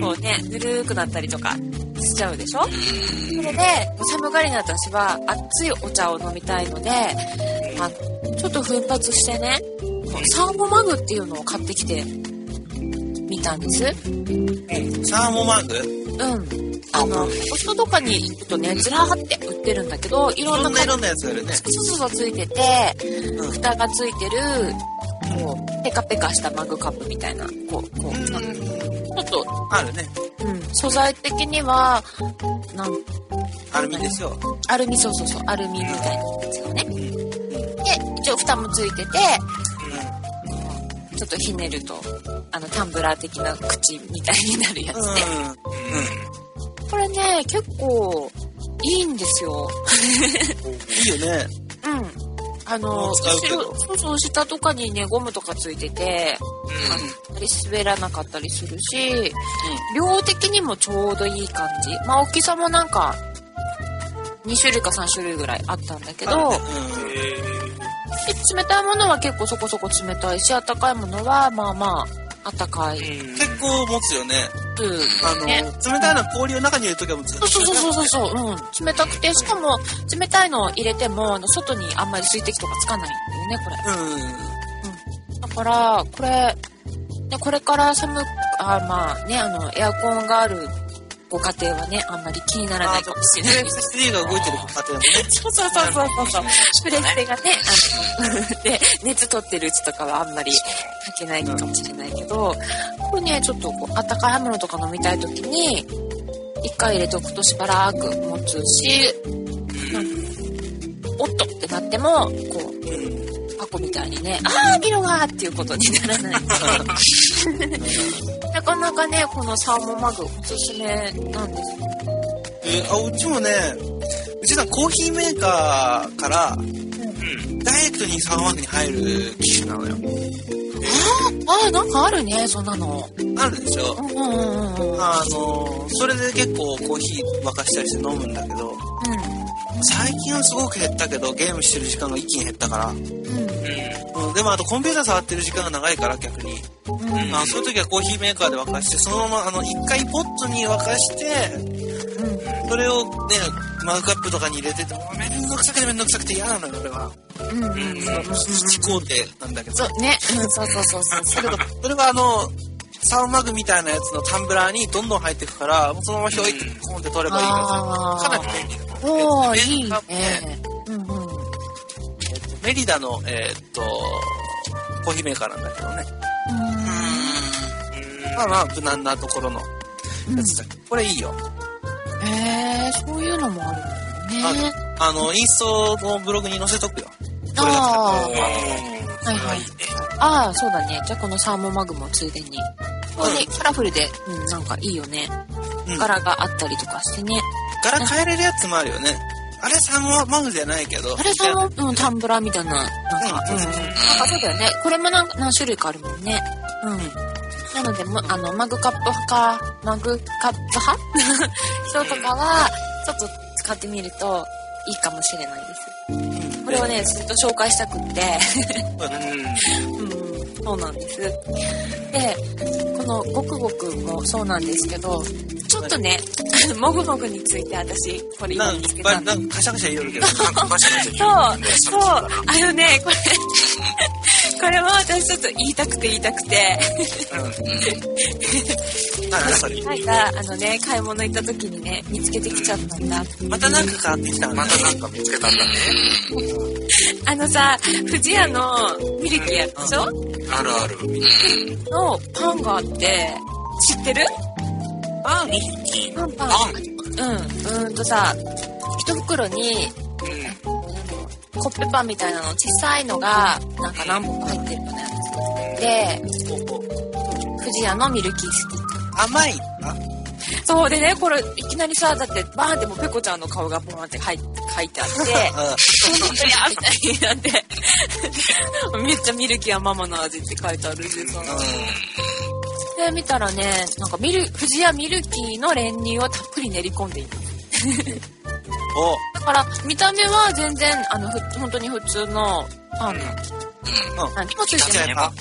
こうね、ぬるくなったりとかしちゃうでしょ？それで、寒がりな私は熱いお茶を飲みたいので、あちょっと奮発してね、サーモマグっていうのを買ってきてみたんです。サーモマグ？うん。あの、コストとかに行くとね、ずらーって売ってるんだけど、いいろんなろんな色のやつがあるね。そうそうそうついてて、うん蓋がついてる、こう、ペカペカしたマグカップみたいな、こう、こう、ちょっと、あるね。うん、素材的には、なん、アルミですよ。アルミ、そうそうそう、アルミみたいなやつよね。で、一応蓋もついてて、ちょっとひねると、あの、タンブラー的な口みたいになるやつね。これね、結構、いいんですよ。いいよね。うん。あもの、そうそう、下とかにね、ゴムとかついてて、あの、あまり滑らなかったりするし、量的にもちょうどいい感じ。まあ、大きさもなんか、2種類か3種類ぐらいあったんだけど、で冷たいものは結構そこそこ冷たいし、温かいものはまあまあ、温かい。結構持つよね。うん。あの、ね冷たいのは氷を中に入れるときはもうずっとそうそうそうそうそう、うん。冷たくて、しかも、冷たいのを入れても、あの外にあんまり水滴とかつかないんだよね、これ。うん。だから、これ、ね、これから寒く、あまあね、あの、エアコンがあるご家庭はね、あんまり気にならないかもしれない。3が動いてるご家庭もね。そうそうそうそうそう。プレステがね、あの、で、熱取ってるうちとかはあんまりかけないかもしれないけど、これね、ちょっとこう、温かいものとか飲みたいときに、一回入れとくとしばらく持つし、おっとってなっても、こう、箱みたいにね、あー、ミロがーっていうことにならない。なかなかね、このサーモンマグおすすめなんですよ。えーあ、うちもね、うちさ、コーヒーメーカーから、ダイレクトにサーマークに入る機種なのよ。あー、なんかあるね、そんなの。あるでしょ？うんうんうんうん。あの、それで結構コーヒー沸かしたりして飲むんだけど、うん。最近はすごく減ったけど、ゲームしてる時間が一気に減ったから。うん、でもあとコンピューター触ってる時間が長いから逆に。まあそういう時はコーヒーメーカーで沸かして、そのままあの一回ポットに沸かして、それをね、マグカップとかに入れてて、もうめんどくさくてめんどくさくて嫌なのよ、俺は。うんうんうん。一工程なんだけど。そうね。うん、そうそうそうそう。だけど、それはあの、サウマグみたいなやつのタンブラーにどんどん入っていくから、もうそのままひょいってポンって取ればいいから、かなり便利だ。おー、いい。うんうん。えっとメリダの、えーっと、コーヒーメーカーなんだけどね。まあまあ、無難なところのやつだけど、これいいよ。へえ、そういうのもあるんだね。あの、インストのブログに載せとくよ。これがあ使あ、はいはい。ああ、そうだね。じゃあこのサーモマグもついでに。これね、カラフルで、うん、なんかいいよね。うん柄があったりとかしてね。柄変えれるやつもあるよね。あれサーモマグじゃないけど。あれさ、うん、タンブラーみたいな、なんか、うんうん、なんかそうだよね。これもなんか何種類かあるもんね。うん。なので、まあの、マグカップ派か、マグカップ派？人とかは、ちょっと使ってみるといいかもしれないです。これをね、ずっと紹介したくって。うん、そうなんです。で、このごくごくもそうなんですけど、ちょっとね、もぐもぐについて私、これ今見つけたんなんかカシャカシャ言うけど。そう、そう、あのね、これ、これも私ちょっと言いたくて言いたくて、なんだそれ。なんか、あのね、買い物行った時にね、見つけてきちゃったんだ。またなんか変わってきたんだまたなんか見つけたんだね。あのさ、富士屋のミルキーやったでしょ？あるある。のパンがあって、知ってる？パンパンパン。パうん、うーんとさ、一袋に、コッペパンみたいなの、小さいのが、なんか何本か入ってるようなやつ。で、富士屋のミルキースティック。甘いあそうでね、これ、いきなりさ、だって、バーンってもうペコちゃんの顔がボーンって書い書いてあって、本当やみたいになって、めっちゃミルキーはママの味って書いてあるんでさ。で、見たらね、なんかミル、富士屋ミルキーの練乳をたっぷり練り込んでいる。おだから、見た目は全然、あの、ふ本当に普通のパンなの。うん。何もついてない。あ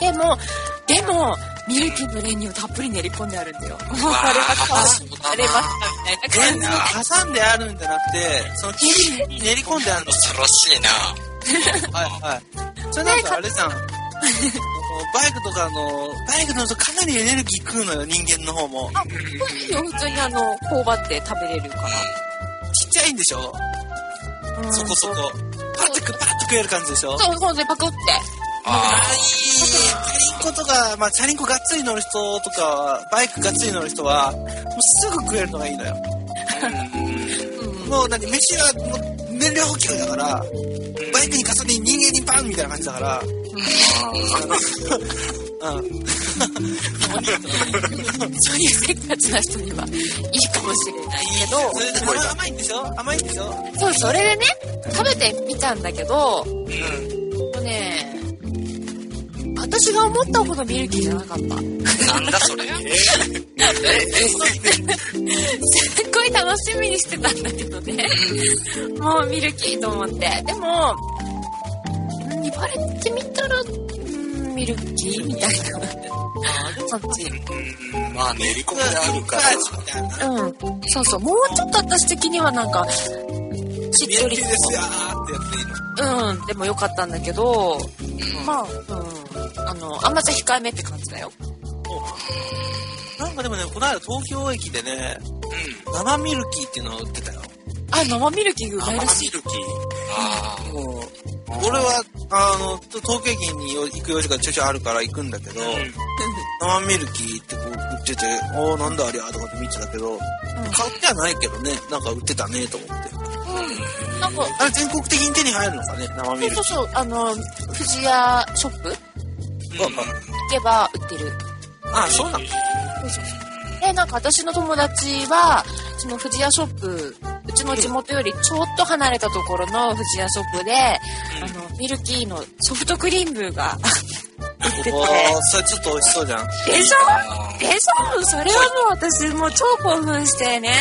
でも、でも、ミルキーの練乳をたっぷり練り込んであるんだよ。もうこれは変わそうだなれましたみたいな感じ。挟んであるんじゃなくて、その生地に練り込んであるの。恐ろしいな。はいはい。それなんかあれじゃん。バイクとかの、バイク乗るとかなりエネルギー食うのよ、人間の方も。いいよ、普通にあの、頬張って食べれるから。ちっちゃいんでしょ？うん。そこそこ。パッてく、パッと食える感じでしょ？そう、そうでパクって。ああ、いい。チャリンコとか、まあ、チャリンコがっつり乗る人とかは、バイクがっつり乗る人は、もうすぐ食えるのがいいのよ。もう何、飯はもう燃料補給だから、バイクにガソリン、人間にパンみたいな感じだから、うん。そういうせっかちな人にはいいかもしれないけど、それでも甘いんでしょ？甘いんでしょ？そう、それでね、食べてみたんだけど、もうね、私が思ったほどミルキーじゃなかった。なんだそれ。すっごい楽しみにしてたんだけどね。もうミルキーと思って。でも、うん言われてみたら、うんミルキーみたいな感じ。まあ練り込みがあるから。うん。そうそう。もうちょっと私的にはなんか、しっとりキーですよーってやつでいいの。うん。でもよかったんだけど、まあ、うん。あの、甘さ控えめって感じだよ。なんかでもね、この間東京駅でね、生ミルキーっていうのを売ってたよ。あ、生ミルキーがうまいらしい。ミルキー。ああ。もう、俺は、あの、東京駅に行く用事がちょいちょいあるから行くんだけど、生ミルキーってこう売ってて、おーなんだありゃーとかって見てたけど、買ってはないけどね、なんか売ってたねと思って。なんか、あれ全国的に手に入るのかね、生ミルキー。そうそうそう、あの、富士屋ショップ行けば売ってる。あ、そうなのそうそうそう。で、なん。か私の友達は、その富士屋ショップ、うちの地元よりちょっと離れたところの富士屋ショップで、あの、ミルキーのソフトクリームが売って。おー、それちょっと美味しそうじゃん。でしょでしょそれはもう私もう超興奮してね、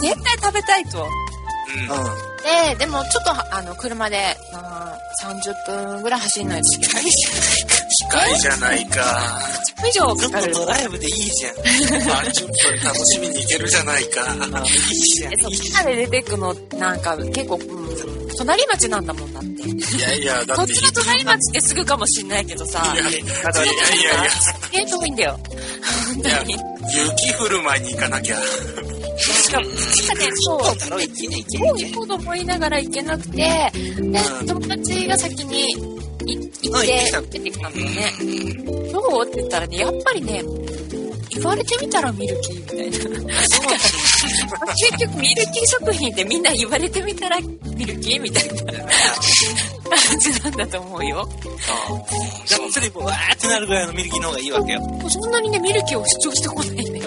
絶対食べたいと。うん。うん。で、でもちょっとあの車で、まあ、30分ぐらい走んないといけない。近いじゃないか。10分以上かかる。とドライブでいいじゃん。30分楽しみに行けるじゃないか。いいじゃん。でそういいみんなで出てくのなんか結構、うん、隣町なんだもんだって。いやいや、だって。こっちの隣町ってすぐかもしんないけどさ、いやいやいやいや。すげえ遠いんだよ。本当に。雪降る前に行かなきゃ。しかも、しかね、そう、行けね、行けもう行こうと思いながら行けなくて、で、友達が先に行って、出てきたんだよね。どうって言ったらね、やっぱりね、言われてみたらミルキーみたいな。結局ミルキー食品ってみんな言われてみたらミルキーみたいな感じなんだと思うよ。じゃあ、それもうわーってなるぐらいのミルキーの方がいいわけよ。そんなにね、ミルキーを主張してこないね。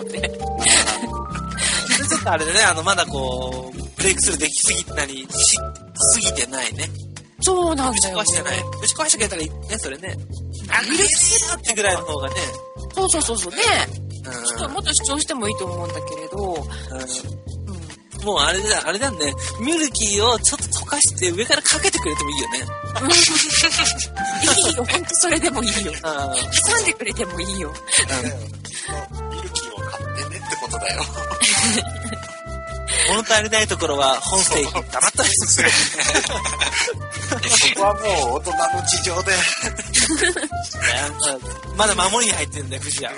あれでね、あの、まだこう、ブレイクスルーできすぎたりし、すぎてないね。そうなん打ちだよ、壊してない。打ち壊してくれたらいいね、それね。あ、ミルキーだってぐらいの方がね。そうそうそうそうね。うんちょっともっと主張してもいいと思うんだけれど、うんもうあれだ、あれだね。ミルキーをちょっと溶かして上からかけてくれてもいいよね。いいよ、ほんとそれでもいいよ。あ挟んでくれてもいいよ。ミルキーを買ってねってことだよ。物足りないところは本ステーキ。黙ったりする。そこはもう大人の事情で。まだ守りに入ってるんだよ、藤屋。ね、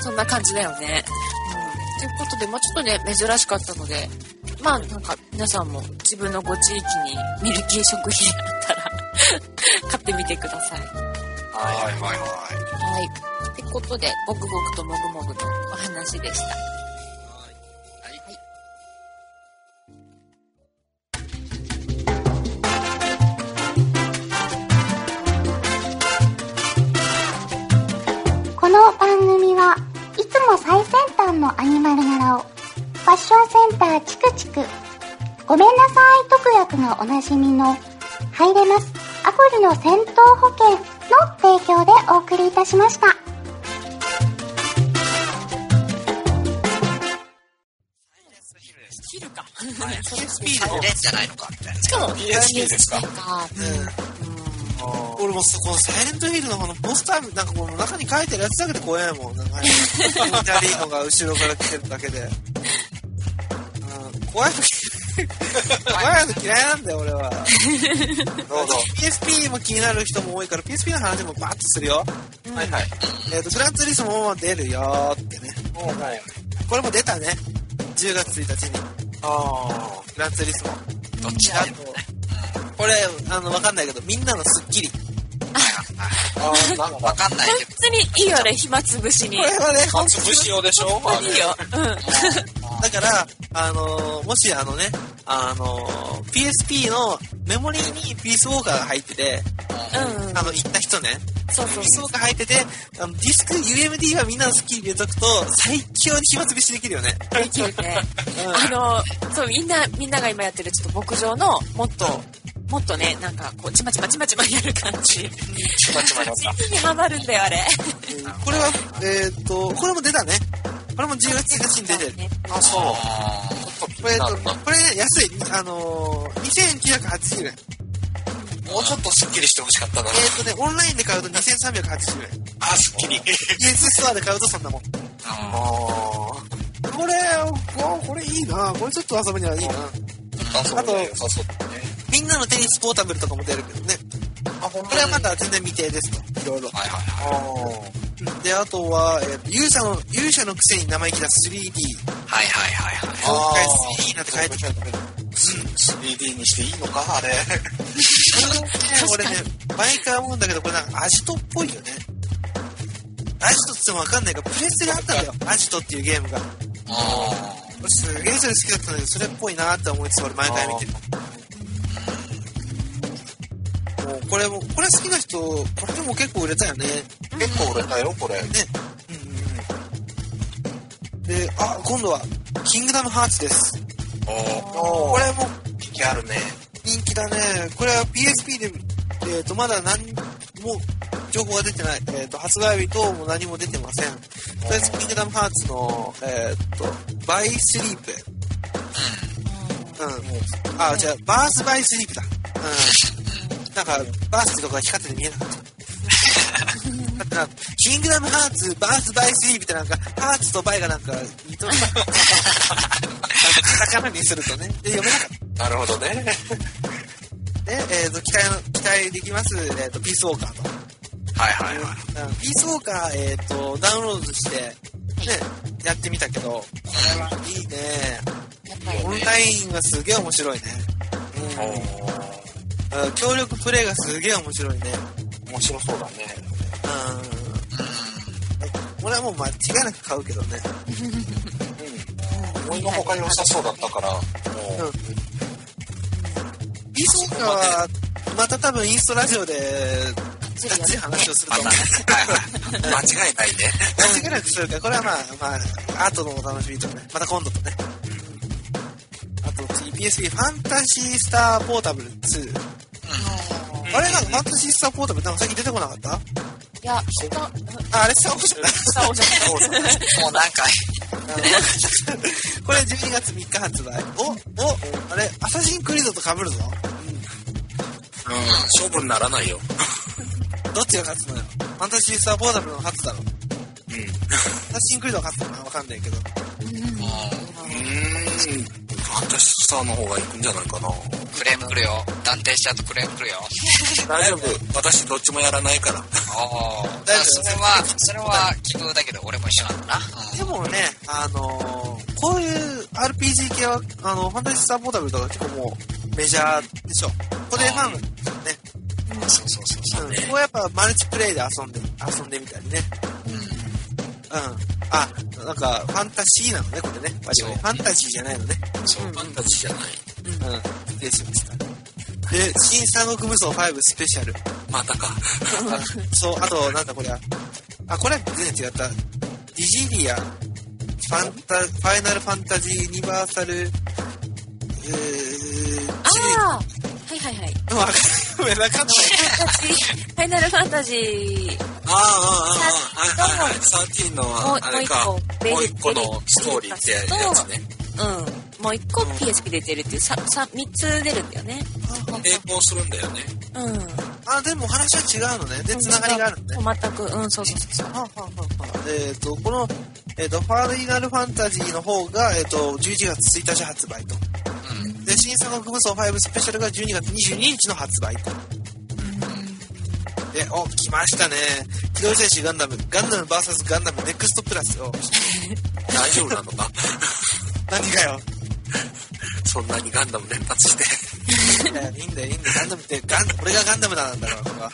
そんな感じだよね。うん。ということで、まあちょっとね、珍しかったので、まあなんか皆さんも自分のご地域にミルキー食品あったら 買ってみてください。はいはいはい。はい。ってことで、ごくごくともぐもぐのお話でした。番組はいつも最先端のアニマル柄をファッションセンターチクチクごめんなさい特約がおなじみの入れますアプリの戦闘保険の提供でお送りいたしました。切るか。スピードレンじゃないのかみたいな。しかも、PSP ですかか。俺もそこのサイレントヒルのこのポスター、なんかこの中に書いてるやつだけで怖いもん。なんか、ミリタリーのが後ろから来てるだけで。うん、怖いの 怖いの嫌いなんだよ、俺は。どうぞ。PSP も気になる人も多いから、PSP の話もバーッとするよ。はいはい。えっ、と、グランツーリスモも出るよーってね。もうはい。これも出たね。10月1日に。あグランツーリスモ。どっちだ？これ、あの、わかんないけど、みんなのスッキリ。あ。ああ、なんか、わかんないけど。本当にいいよね、暇つぶしに。これはね、つぶし用でしょ？本当にいいよ。うん。だから、あのーもしあのね、あのー PSP のメモリーにピースウォーカーが入ってて、うん。あの、行った人ね、そうそうピースウォーカー入ってて、あのディスク UMD はみんなのスッキリ入れとくと、最強に暇つぶしできるよね。できるね。うんあの、そう、みんな、みんなが今やってるちょっと牧場の、もっと、もっとね、なんか、こう、ちまちまちまちまやる感じ。ちまちまだった。にハマるんだよ、あれ。これは、えっ、と、これも出たね。これも10月1日に出てる。ねあ、そう。あこれ、えっと、これね、安い。あのー、2980円。もうちょっとスッキリしてほしかったな。えっ、とね、オンラインで買うと2380円。あ、スッキリ。PS ストアで買うとそんなもん。ああ。これ、わこれいいな。これちょっと遊ぶにはいいな。あ、そうね。良さそうだね。みんなのテニスポータブルとかも出るけどね。あ、ほんこれはまだ全然未定ですと。いろいろ。はいはいはい。あで、あとは、えー勇者の、勇者のくせに生意気だ 3D。はいはいはいはい。今回 3D なんて書いてある。3D にしていいのか？あれ。これね、毎回思うんだけど、これなんかアジトっぽいよね。アジトってもわかんないけど、プレステであったんだよ。アジトっていうゲームが。あ俺すげえそれ好きだったんだけど、それっぽいなって思いつつ俺毎回見てる。もうこれも、これ好きな人、これでも結構売れたよね。結構売れたよ、これ。ね。うんうんうん。で、あ、今度は、キングダムハーツです。おここれれも人気あるね。人気だね。これは PSP で、えっ、と、まだ何も、情報が出てない。えっ、と、発売日等も何も出てません。とりあえず、キングダムハーツの、えっ、と、バイスリープ。うん。あ、じゃあ、バースバイスリープだ。うん。なんか、バースとか光ってて見えなかった。だってな、キングダムハーツ、バースバイスリープってなんか、ハーツとバイがなんか、似とる。なんかカタカナにするとね。で、読めなかった。なるほどね。で、えっ、と、期待の、期待できます、えっ、と、ピースウォーカーと。はいはいはい。うんピースウォーカー、えっ、と、ダウンロードして、ね、やってみたけど、これはいいね。オンラインがすげえ面白いね。おうん。協力プレイがすげえ面白いね。ー面白そうだね。うん。俺はもう間違いなく買うけどね。思いのほか良さそうだったから、もう、ピースウォーカーは、また多分インストラジオで、がっつり話をすると思う。間違いないね。間違いなくするから、これはまあ、まあ、後のお楽しみとね。また今度とね。PSP ファンタジースターポータブル2。あれなんかファンタジースターポータブルなんか最近出てこなかった？いや、下、あ、あれスターオーシャンだ。下をじゃない。もう何回 これ12月3日発売。お、お、あれ、アサシンクリードと被るぞ。うん、勝負にならないよ。どっちが勝つのよ？ファンタジースターポータブルの勝つだろ。うん。アサシンクリードが勝つのかな？わかんないけど。うーん。ファンタシスターの方が行くんじゃないかな。クレーム来るよ断定しちゃうとクレーム来るよ 大丈夫。私どっちもやらないから。ああ大丈夫それはそれは希望だけど俺も一緒なんだな、でもね、あのーこういう RPG 系は、あの、ファンタジースターポータブルとか結構もうメジャーでしょ。これファンがね、うん、そうそうそうそううん、ここはやっぱマルチプレイで遊んで、遊んでみたりね。うん。あ、なんか、ファンタジーなのね、これね。割とねファンタジーじゃないのね。そう、ファンタジーじゃない。うん。失礼しました。で、新三国無双5スペシャル。またか。あそう、あと、なんだこれは。あ、これは全然違った。ディジリア、ファンタ、ファイナルファンタジーユニバーサル、えー、ああはいはいはい。わかん、ない。ファイナルファンタジー、ああ、ああ、ああ、はいはいはい。13のもうは、あれか。ももうう一個のストーリーってやつね。うん。もう一個 PSP 出てるっていう、さ、さ、三つ出るんだよね。並行するんだよね。うん。あ、でも話は違うのね。で、つながりがあるのね。全く、うん、そうそうそう。はあはあはえっ、と、この、えっ、と、ファイナルファンタジーの方が、えっ、と、11月1日発売と。で、新三国無双5スペシャルが12月22日の発売と。で、お、来ましたね。機動戦士ガンダム、ガンダム VS ガンダムネクストプラスよ。大丈夫なのか？何がよ。そんなにガンダム連発して。いいんだよ、いいんだよ、いいんだよ。ガンダムって、ガン、俺がガンダムなんだから、これは。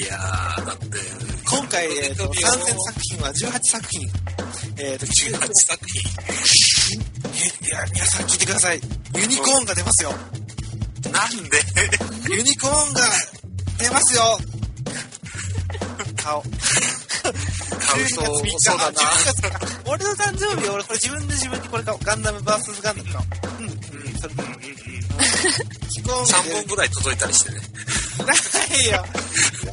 いやー、だって、今回、えっ、と、参戦作品は18作品。えっ、と、9 18作品。えいや、皆さん聞いてください。ユニコーンが出ますよ。なんで？ユニコーンが出ますよ。顔。買うと12月3日そうだな。あ12月か。俺の誕生日、俺これ自分で自分にこれ買おう。ガンダム VS ガンダム買おう。うん、うん、それで。ユニコーンが出3本ぐらい届いたりしてね。ないよ。や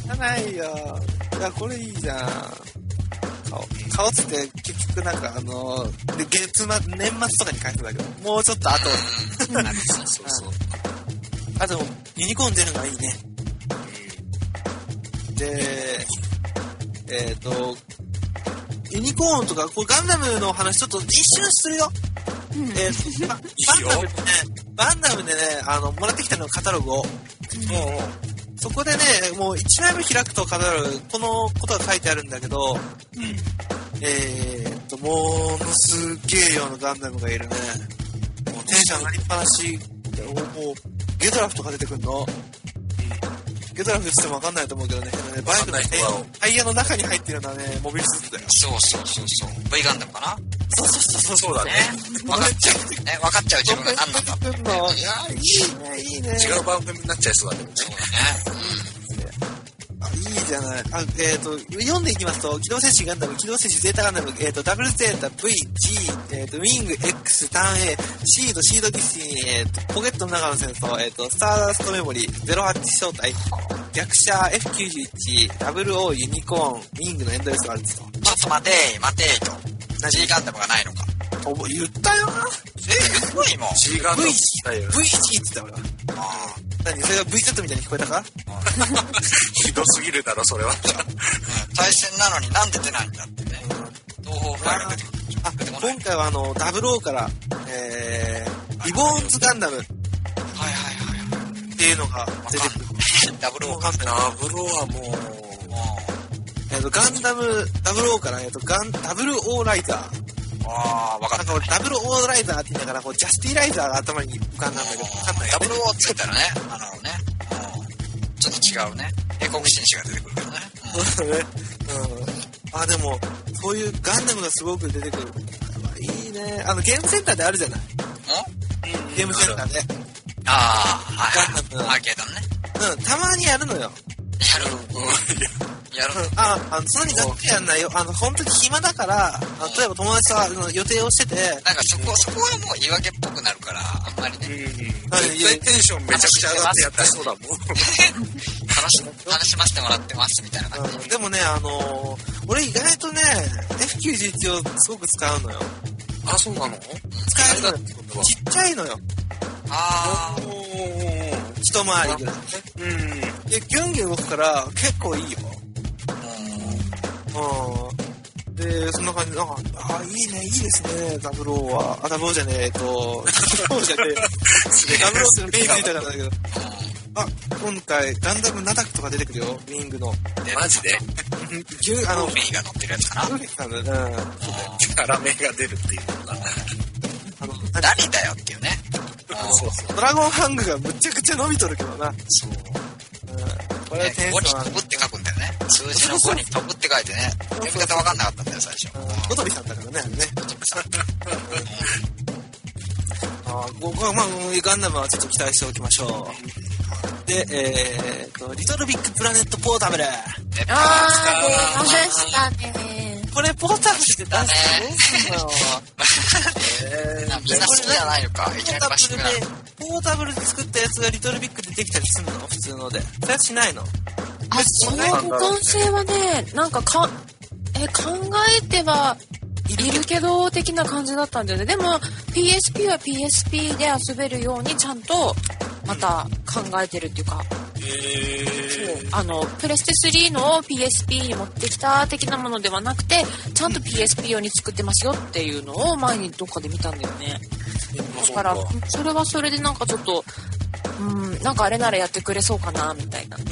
らないよ。いや、これいいじゃん。顔、顔っつって結局なんかあの、で月末、年末とかに返すんだけど、もうちょっと後。そうそうそう。あ、でも、ユニコーン出るのはいいね。で、えっ、と、ユニコーンとか、こうガンダムの話ちょっと一瞬するよ。えーバ ンダムでね、バンダムでね、あの、もらってきたのカタログを。そこでね、もう1枚目開くとカタログ、このことが書いてあるんだけど、えーっと、ものすげえようなガンダムがいるね。もうテンション上がりっぱなし。で、もう、ゲドラフとか出てくんの？ゲドラフって言ってもわかんないと思うけどね、ねバイクのタイヤの中に入ってるのはね、モビルスーツだよ。そうそうそうそう。V ガンダムかな？そうそうそうそう。そうだね。分かっちゃうえ分かっちゃう自分が何なんだ出ていや、いいね、いいね。違う番組になっちゃいそうだけどね。そうだねあ、いいじゃない。あ、えっ、と、読んでいきますと、機動戦士ガンダム、機動戦士ゼータガンダム、えっ、と、ダブルゼータ、V、G、えっ、と、ウィング、X、ターン A、シード、シードキッシン、えっ、と、ポケットの中の戦争、えっ、と、スターダストメモリー、08招待、逆者 F91、00ユニコーン、ウィングのエンドレスがあるんですよ。ちょっと待てー、待てーと。何 G ガンダムがないのか。お言ったよな。え、すごいもん。G ガンダム V だよ V1 って言った俺は。あ何それが VZ みたいに聞こえたか？ひどすぎるだろ、それは。対戦なのになんで出ないんだってね。東方不敗が出てくる。あ。今回はあの、00から、えー、リボーンズガンダムっはいはいはい。ていうのが出てくる。ダブルオーか。ダブロはもう、えっと、ガンダム00から、えっと、ガン、ダブルオーライザー。ああ、わかった。なんか俺、ダブルオーライザーって言いながら、こう、ジャスティライザーが頭に浮かんだんだけど、わかんないダブルオーついたらね、あのね、うんちょっと違うね。英国紳士が出てくるけどね。そうだね。うん。あ、でも、そういうガンダムがすごく出てくる。いいね。あの、ゲームセンターであるじゃないうん？ゲームセンターで。ああ、はいガンダムはい。アーケードのね。うん、たまにやるのよ。やる。やる。うん、あ、あの、そんなにがっつりやんないよ。あの、本当に暇だから、例えば友達とあの予定をしてて、なんかそこ、そこはもう言い訳っぽくなるから、あんまりね、はい絶対テンションめちゃくちゃ上がってやってそうだもん。楽し、楽しませてもらってますみたいな感じ。うん、でもね、あのー俺意外とね、F91 をすごく使うのよ。あ、そうなの？使えるのちっちゃいのよ。ああ、一回りぐらい。うん。で、ギュンギュン動くから結構いいよ。うん。で、そんな感じで、なんか、あ、いいね、いいですね、ダブローは。あ、ダブローじゃねえ、えっと、ダブローじゃねえ。ダブローっての目ついたからだけど。あ、今回、ガンダムナダクとか出てくるよ、ウィングの。マジで？ギュン、あの、ルフィが乗ってるやつかな？ルフィさんだうん。そう。キャラメが出るっていうのが。あの、何だよっていうね。そうそう。ドラゴンハングがむちゃくちゃ伸びとるけどな。そう。うん。これはねテン5に飛ぶって書くんだよね。数字の5に飛ぶって書いてね。読み方わかんなかったんだよ、最初。小鳥さんだからね、あれね。あー僕はまあ、ガンダムはちょっと期待しておきましょう。で、えーと、リトルビッグプラネットポータブル。あー、出ましたね。これポータブルって出すんの みんな好きじゃないのか。いきなりバッシ。ポータブルで作ったやつがリトルビッグでできたりするの？普通ので。そういうやつしないの？あ、その互換性はね、なんかか、え、考えてはいるけど、的な感じだったんだよね。でも、PSP は PSP で遊べるようにちゃんと、また考えてるっていうか、あの、プレステ3の PSP に持ってきた的なものではなくて、ちゃんと PSP 用に作ってますよっていうのを前にどっかで見たんだよね。だから、それはそれでなんかちょっと、うん、なんかあれならやってくれそうかな、みたいな。うん。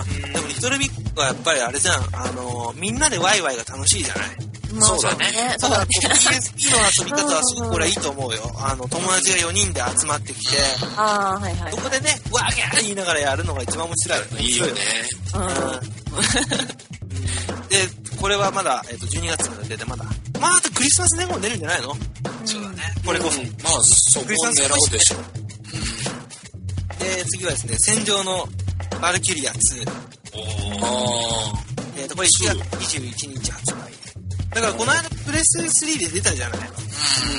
あ、でもリトルビッグはやっぱりあれじゃん。あの、みんなでワイワイが楽しいじゃない？まあそうだねそうだね。PSP の遊び方はすごくこれはいいと思うよ。あの、友達が4人で集まってきて、ああ、はいはいそ。こでね、わーギャー言いながらやるのが一番面白い。いいよね。うん。で、これはまだ、えっと、12月まで出てまだ。まあ、あとクリスマス前後出るんじゃないの？そうだね。これこそ。まあ、そこを狙うでしょ。で、次はですね、戦場のバルキュリア2。あえっと、これ1月21日発売。だからこの間プレステ3で出たじゃないの。あ。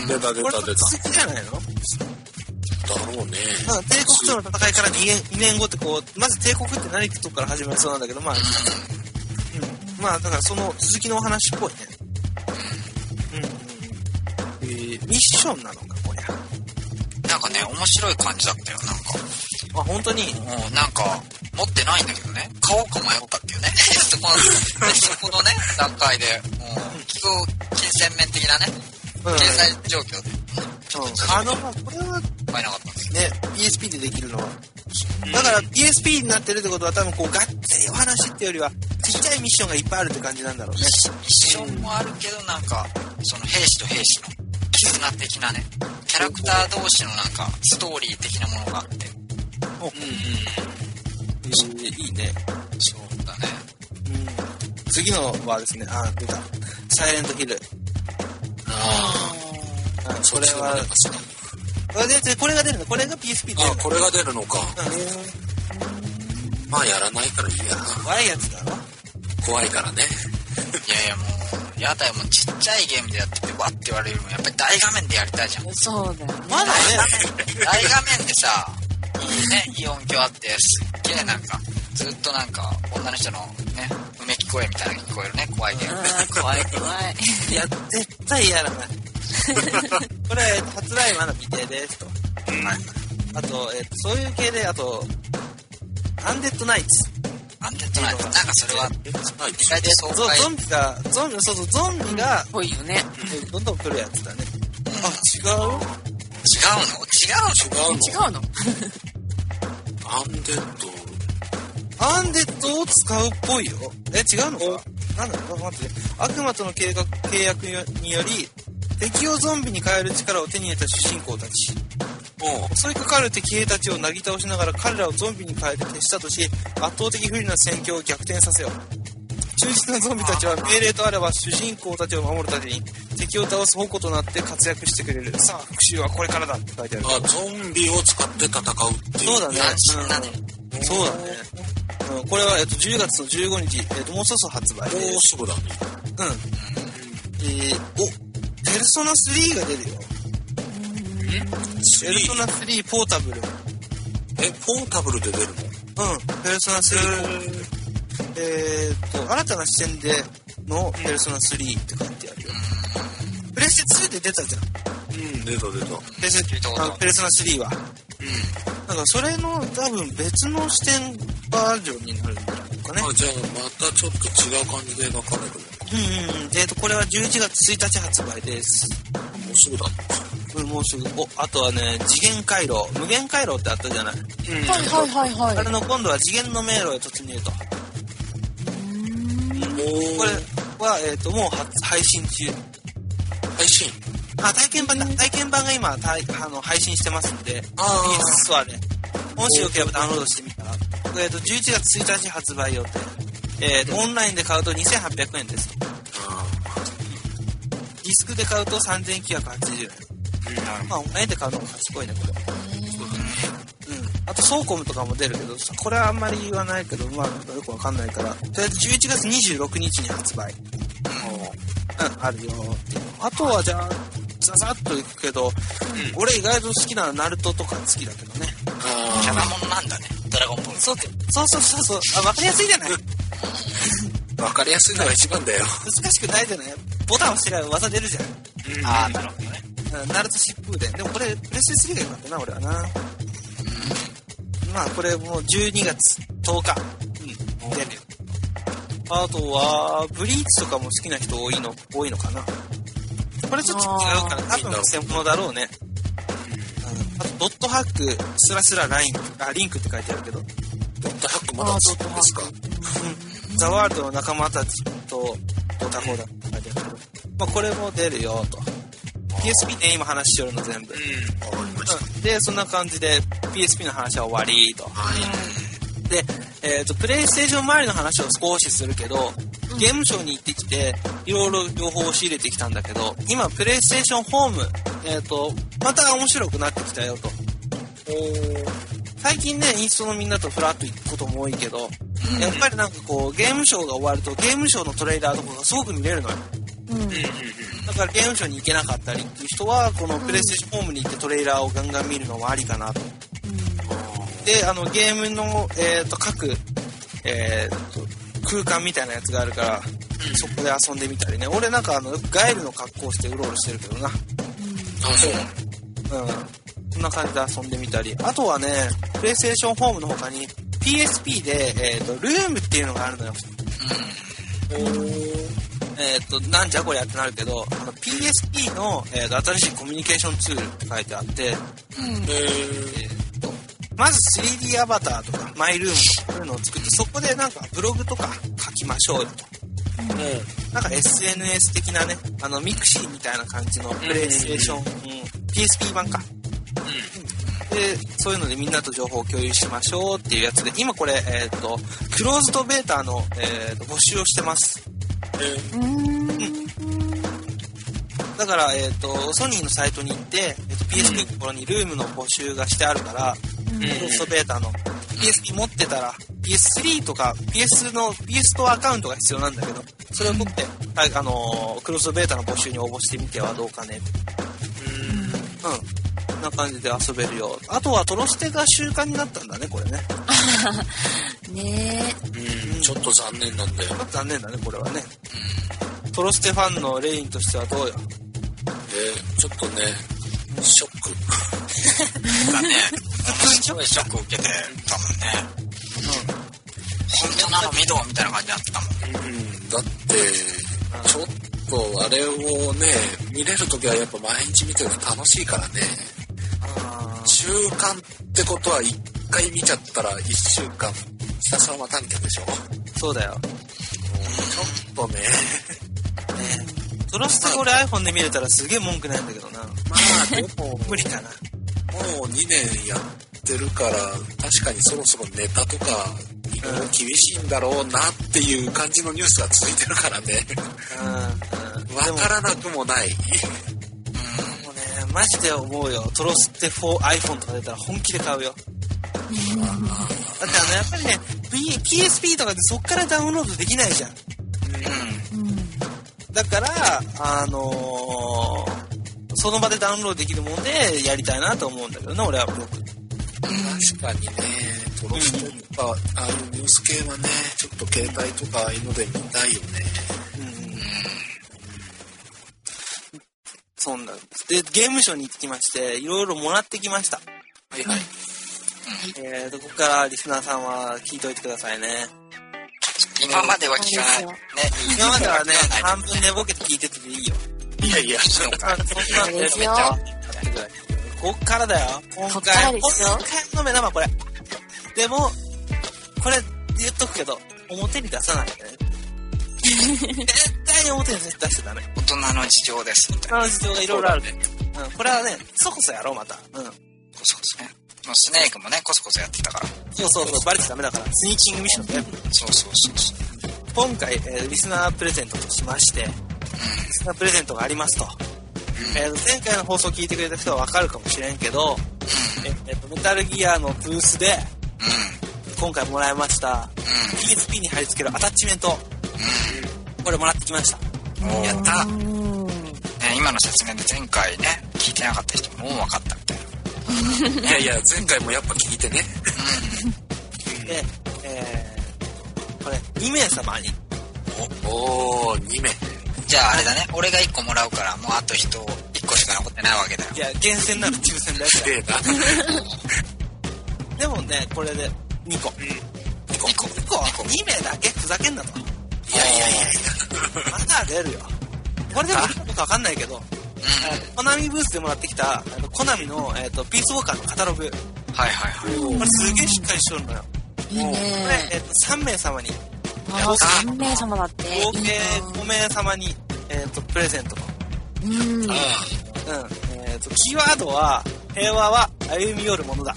出た出た出た。続きじゃないの？だろうね。まあ、帝国との戦いから2年 ,2 年後ってこう、まず帝国って何とこから始まりそうなんだけど、まあ、うん。まあ、だからその続きのお話っぽいね。うん。えー、ミッションなのか、こりゃ。なんかね、面白い感じだったよ、なんか。あ、本当に？うん、なんか、持ってないんだけどね、買おうか迷ったっていうね。そこの、で そこのね、段階で、うん、結構、金銭面的なね、うん。経済状況で、ちょっとあの、まあこれは買えなかったんですよ。ね、PSP でできるのは。だから PSP になってるってことは多分こう、がっつりお話っていうよりは、ちっちゃいミッションがいっぱいあるって感じなんだろうね。一緒もあるけど、なんか、その兵士と兵士の絆的なね、キャラクター同士のなんか、ストーリー的なものがあって、えー、いいね。そうだね。うん。次のはですね、あ、出た。サイレントヒル。ああ。そこれは、これでこれが出るのこれが PSP 出るあ、これが出るのか。うんまあ、やらないからいいや。怖いやつだろ怖いからね。いやいやもう、やだよ、もうちっちゃいゲームでやっ、わって言われるよりも、やっぱり大画面でやりたいじゃん。そうだよね。まだね、大画面でさ、いいね、いい音響あって、すっげえなんか、ずっとなんか、女の人のね、うめき声みたいなのが聞こえるね、怖いゲーム。あー怖い怖い。いや、絶対やらない。これ、えっと発売まだ未定ですと。はい。あと、えっと、そういう系で、あと、アンデッドナイツ。アンデッドナイト。なんかそれは、はい。意外と爽ゾ快。ゾンビが、ゾンビ、そうそう、ゾンビが、ぽいよね。えどんどん来るやつだね。あ、違う違うの？違うの？違うの？違うのアンデッド。アンデッドを使うっぽいよ。え、違うのか？なんだろう？待ってね。悪魔との計画契約により、敵をゾンビに変える力を手に入れた主人公たち。襲いかかる敵兵たちをなぎ倒しながら彼らをゾンビに変えて手下とし、圧倒的不利な戦況を逆転させよう。忠実なゾンビたちは命令とあれば主人公たちを守るために敵を倒す矛となって活躍してくれる。さあ、復讐はこれからだって書いてある。あ、ゾンビを使って戦うっていう。そうだね。うんそうだね。うん、これは、えっと、10月の15日、えっと、もうそろそろ発売。もうすぐだね。うん。えー、お、ペルソナ3が出るよ。ペルソナ3ポータブル。え、ポータブルで出るの？うん、ペルソナ3ポータブル。えーっと、新たな視点でのペルソナ3って書いてあるよ。プレステ2で出たじゃん。うん、出た出た。ペルソ聞いたことあるあペルソナ3は。だからそれの多分別の視点バージョンになるんじゃないかね。あ、じゃあまたちょっと違う感じで描かれるうんうんうん。えーっと、これは11月1日発売です。の。もうすぐだ。うんもうすぐ。お、あとはね、次元回路。無限回路ってあったじゃない。うん。はいはいはいはいあれの今度は次元の迷路へ突入と。これは、えっ、と、もう発配信中。配信。あ、体験版だ。体験版が今、たいあの配信してますんで、あストアで。もしよければダウンロードしてみたら。えっ、と、11月1日発売予定。えっ、と、オンラインで買うと2800円です。で買うと3980円。まあ、オンラインで買うのも賢いね、これ。うん。あと、ソーコムとかも出るけど、これはあんまり言わないけど、まあ、よくわかんないから。とりあえず11月26日に発売。うん、あるよっていうのあとは、じゃあ、ザザッといくけど、俺意外と好きなナルトとか好きだけどね。あキャラモンなんだね。ドラゴンボール。そうそうそうそうそう。あ、わかりやすいじゃないあ。わかりやすいのが一番だよ。難しくないじゃないボタン押してりゃ技出るじゃん。ああ、なるほどね。うんナルト疾風伝。でもこれ、プレステ3が良かったな、俺はな。まあ、これもう12月10日。うん、出るよ。あとは、ブリーチとかも好きな人多いの、多いのかな。これちょっと違うから、多分専門だろうね。うん、あと、ドットハック、スラスラライン、あ、リンクって書いてあるけど、ドットハックまだつくんですか？うん、ザワールドの仲間たちと、ドタフォーだって書いてあるけど、まあ、これも出るよ、と。PSP ね、今話しよるの全部。うん。わかりました。うんで、そんな感じで PSP の話は終わりと。はい。で、えっ、と、プレイステーション周りの話を少しするけど、ゲームショーに行ってきて、いろいろ情報を仕入れてきたんだけど、今、プレイステーションホーム、えっ、と、また面白くなってきたよと。最近ね、インストのみんなとフラッと行くことも多いけど、やっぱりなんかこう、ゲームショーが終わると、ゲームショーのトレーラーとかがすごく見れるのよ。だからゲームショーに行けなかったりっていう人は、このプレイステーションホームに行ってトレーラーをガンガン見るのもありかなと。で、あの、ゲームの、えっ、と、各、えっ、と、空間みたいなやつがあるから、そこで遊んでみたりね。俺なんかあの、ガエルの格好してうろうろしてるけどな。あ、そう。うん。こんな感じで遊んでみたり。あとはね、プレイステーションホームの他に、PSP で、えっ、と、ルームっていうのがあるのよ。えっ、と、なんじゃこりゃってなるけど、PSP の、えーと新しいコミュニケーションツールって書いてあって、ええーとまず 3D アバターとか、マイルームとか、そういうのを作って、そこでなんかブログとか書きましょうよと。なんか SNS 的なね、あの、 mixi みたいな感じのプレイステーション、うん PSP 版か。で、そういうのでみんなと情報を共有しましょうっていうやつで、今これ、えっ、と、クローズドベータの、えーと募集をしてます。だから、えっ、と、ソニーのサイトに行って、えーと PSP のところにルームの募集がしてあるから、クローズドベータの PSP 持ってたら、PS3 とか PS の PS ストアアカウントが必要なんだけど、それを取って、はい、あのークローズドベータの募集に応募してみてはどうかね。うん。こんな感じで遊べるよ。あとはトロステが習慣になったんだね、これね。ねうん、ちょっと残念なんだよ。残念だね、これはね。トロステファンのレインとしてはどうよ？で、ちょっとね、ショック。がね、すごいショック受けてたもんね。本当なの見ろみたいな感じだったもん。うん、だって、ちょっとあれをね、見れるときはやっぱ毎日見てると楽しいからね。習慣ってことは一回見ちゃったら一週間ひたすら待たんけでしょ？そうだよ。ちょっとね、トロステこれ iPhone で見れたらすげえ文句ないんだけどな。まあでも、無理かな。もう2年やってるから、確かにそろそろネタとか、厳しいんだろうなっていう感じのニュースが続いてるからね。うん。うん。わでも、からなくもない。マジで思うよ。トロステ 4iPhone とか出たら本気で買うよ。だってあの、やっぱりね、P- PSP とかでそっからダウンロードできないじゃん。だから、あのーその場でダウンロードできるもんでやりたいなと思うんだけどね、俺はよく。確かにね、トロストとか、ああいうニュース系はね、ちょっと携帯とかああいうので見たいよね。そうなんです。で、ゲームショーに行ってきまして、いろいろもらってきました。はいはい。えーと、ここからリスナーさんは聞いといてくださいね。今までは聞かない。ね、今まではね、半分寝ぼけて聞いてていいよ。いやいや、そのあそんなんすよこっからだよ。今回、今回の目玉これ。でも、これ言っとくけど、表に出さないでね。絶対に表に出してダメ。大人の事情です。みたいな。あの事情がいろいろあるね。うん、これはね、そこそやろう、また。うん。そうですね。もうスネークもね、コソコソやってたから。そうそうそう、バレちゃダメだから。スニーキングミッションね。そうそうそうそう。今回、えーリスナープレゼントとしまして、リスナープレゼントがありますと。えー前回の放送聞いてくれた人はわかるかもしれんけど、ええーとメタルギアのブースで、今回もらいました、PSP に貼り付けるアタッチメント。これもらってきました。やったうん。ね、今の説明で前回ね、聞いてなかった人ももう分かったみたいな。いやいや、前回もやっぱ聞いてね。で、えーこれ、2名様に、おおー、2名。じゃああれだね、俺が1個もらうから、もうあと人1個しか残ってないわけだよい。や、厳選なる抽選だよ。でもね、これで2個。2個。2個 ?2 名だけ？ふざけんなと。いやいやいやいや。まだ出るよ。これでもいるかどうかわかんないけど、コナミブースでもらってきた、あのコナミの、えー、とピースウォーカーのカタログ。こはいはいはい。れすげえしっかりしとるのよ。いいねこれ、えー、と3名様に、ああ、3名様だって。合計いいな5名様に、えー、とプレゼントと。うん。うん。えー、と、キーワードは、平和は歩み寄るものだ。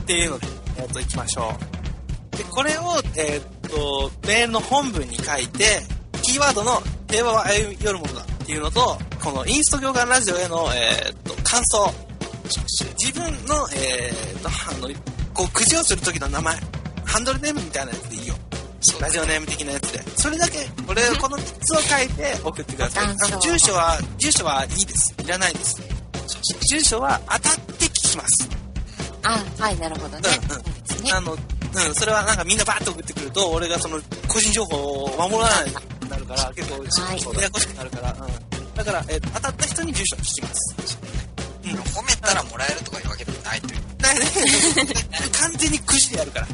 っていうので、えー、と、いきましょう。で、これを、えー、と、メールの本文に書いて、キーワードの平和は歩み寄るものだっていうのと、このインスト業界ラジオへの、えー、と、感想。自分の、えー、と、あの、こう、口をする時の名前。ハンドルネームみたいなやつでいいよ。ラジオネーム的なやつで。それだけ、これ、この3つを書いて 送ってください。あの住所は、住所はいいです。いらないです。住所は当たって聞きます。あ、はい、なるほどね。うんうんの、うん、それはなんかみんなバーッと送ってくると、俺がその個人情報を守らないくなるから、結構、ややこしくなるから、うん。だから、えー当たった人に住所聞きます。褒めたらもらえるとかいうわけでもないという。だね、完全にくじでやるから。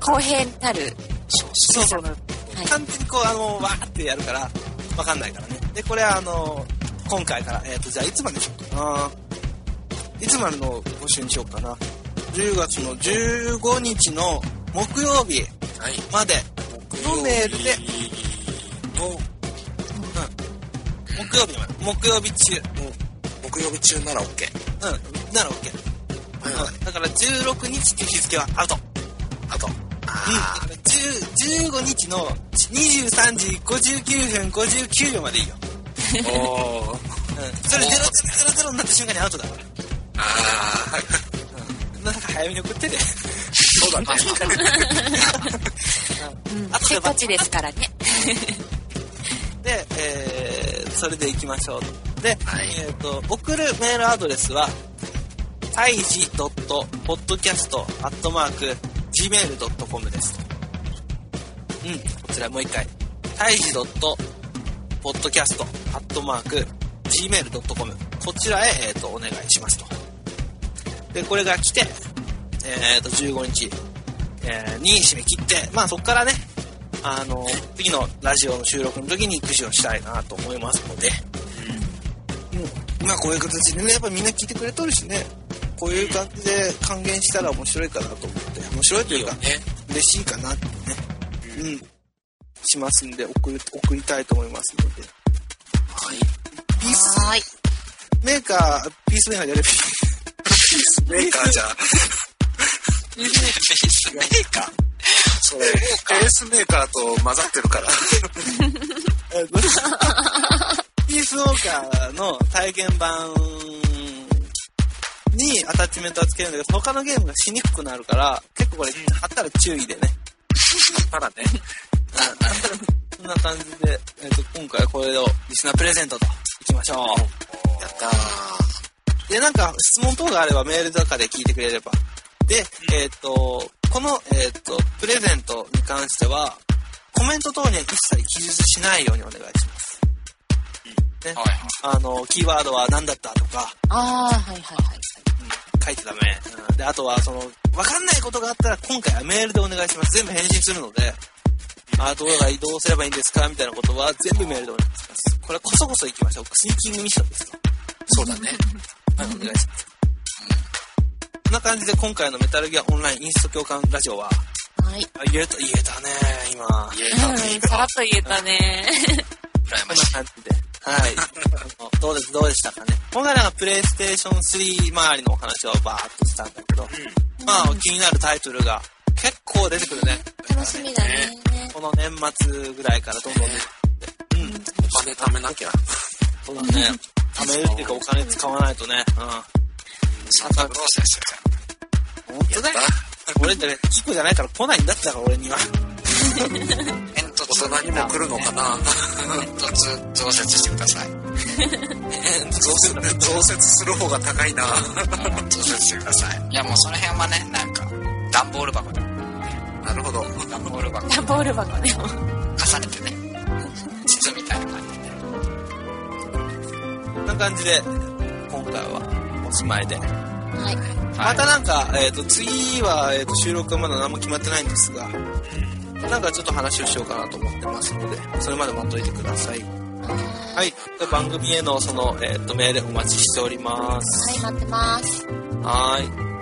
公平なる。そうそう。はい完全にこう、あの、わーってやるから、わかんないからね。で、これはあの、今回から、えっ、と、じゃあいつまでにしようかな。いつまでの募集にしようかな。10月の15日の木曜日はい。までのメールで、の、木曜日まで、木曜日中、木曜日中なら OK。うん、なら OK。はいはい。うん、だから16日っていう日付はアウト。あと。うん、だから10 15日の23時59分59秒までいいよ。おー。うん、それ0000になった瞬間にアウトだから。あうん、なんか早めに送ってて。ー。そうだね。うん。あとっかちですからね。で、えー、それで行きましょう。で、はいえっ、と、送るメールアドレスは、たいじ .podcast.gmail.com gmail.com ですと。うん、こちらもう一回。たいじ .podcast.gmail.com こちらへ、えっ、と、お願いしますと。で、これが来て、えっ、と、15日、えーに締め切って、まあそこからね、あの、次のラジオの収録の時に駆使をしたいなと思いますので、うん、まあこういう形でね、やっぱみんな聞いてくれとるしね、こういう感じで還元したら面白いかなと思って、面白いというか、ね。嬉しいかなってね、うん、しますんで、送る、送りたいと思いますので。はい。ピースはーい。メーカー、ピースメーカーでやればいい。メーカーじゃ、ペースメーカーそれ、ペースメーカーと混ざってるから。えっとピースウォーカーの体験版にアタッチメントはつけるんだけど、他のゲームがしにくくなるから、結構これ貼ったら注意でね。ただね。そんな感じで、えっと今回これをリスナープレゼントといきましょう。やったー。で、なんか質問等があればメールとかで聞いてくれれば。で、えっ、と、この、えっ、と、プレゼントに関しては、コメント等には一切記述しないようにお願いします。ね。はいはい。あの、キーワードは何だったとか、ああ、はいはいはい。書いてダメ。うん、で、あとは、その、わかんないことがあったら、今回はメールでお願いします。全部返信するので、あ、どうが移動すればいいんですかみたいなことは、全部メールでお願いします。これこそこそ行きましょう。スニーキングミッションですと。そうだね。はい、お願いします。こんな感じで今回のメタルギアオンラインインスト共感ラジオは、はい。あ言えた、言えたね、今。言えたうん、さらっと言えたね。羨こんなましい。感じで。はい。あのどうです、どうでしたかね。今回なんかプレイステーション3周りのお話をバーっとしたんだけど、まあ気になるタイトルが結構出てくるね。楽しみだね。この年末ぐらいからどんどん出てくるんで。うん。お金貯めなきゃ。そうだね。貯めるっていうかお金使わないとね。うん。サンタクロースですよ。本当だよ。俺ってね、キコじゃないから来ないんだってだから俺には。煙突大人にも来るのかな煙突増設してください。増設、増設する方が高いなうん増設してください。いやもうその辺はね、なんか、段ボール箱で、なるほど。段ボール箱ダンボール箱でも。重ねてね、筒みたいな感じで。こんな感じで、今回はおしまいで。はい。またなんか、えっ、と、次は、えっ、と、収録はまだ何も決まってないんですが、なんかちょっと話をしようかなと思ってますので、それまで待っといてください。ははい。で番組へのその、えっ、と、メールお待ちしております。い、待ってます。はーい。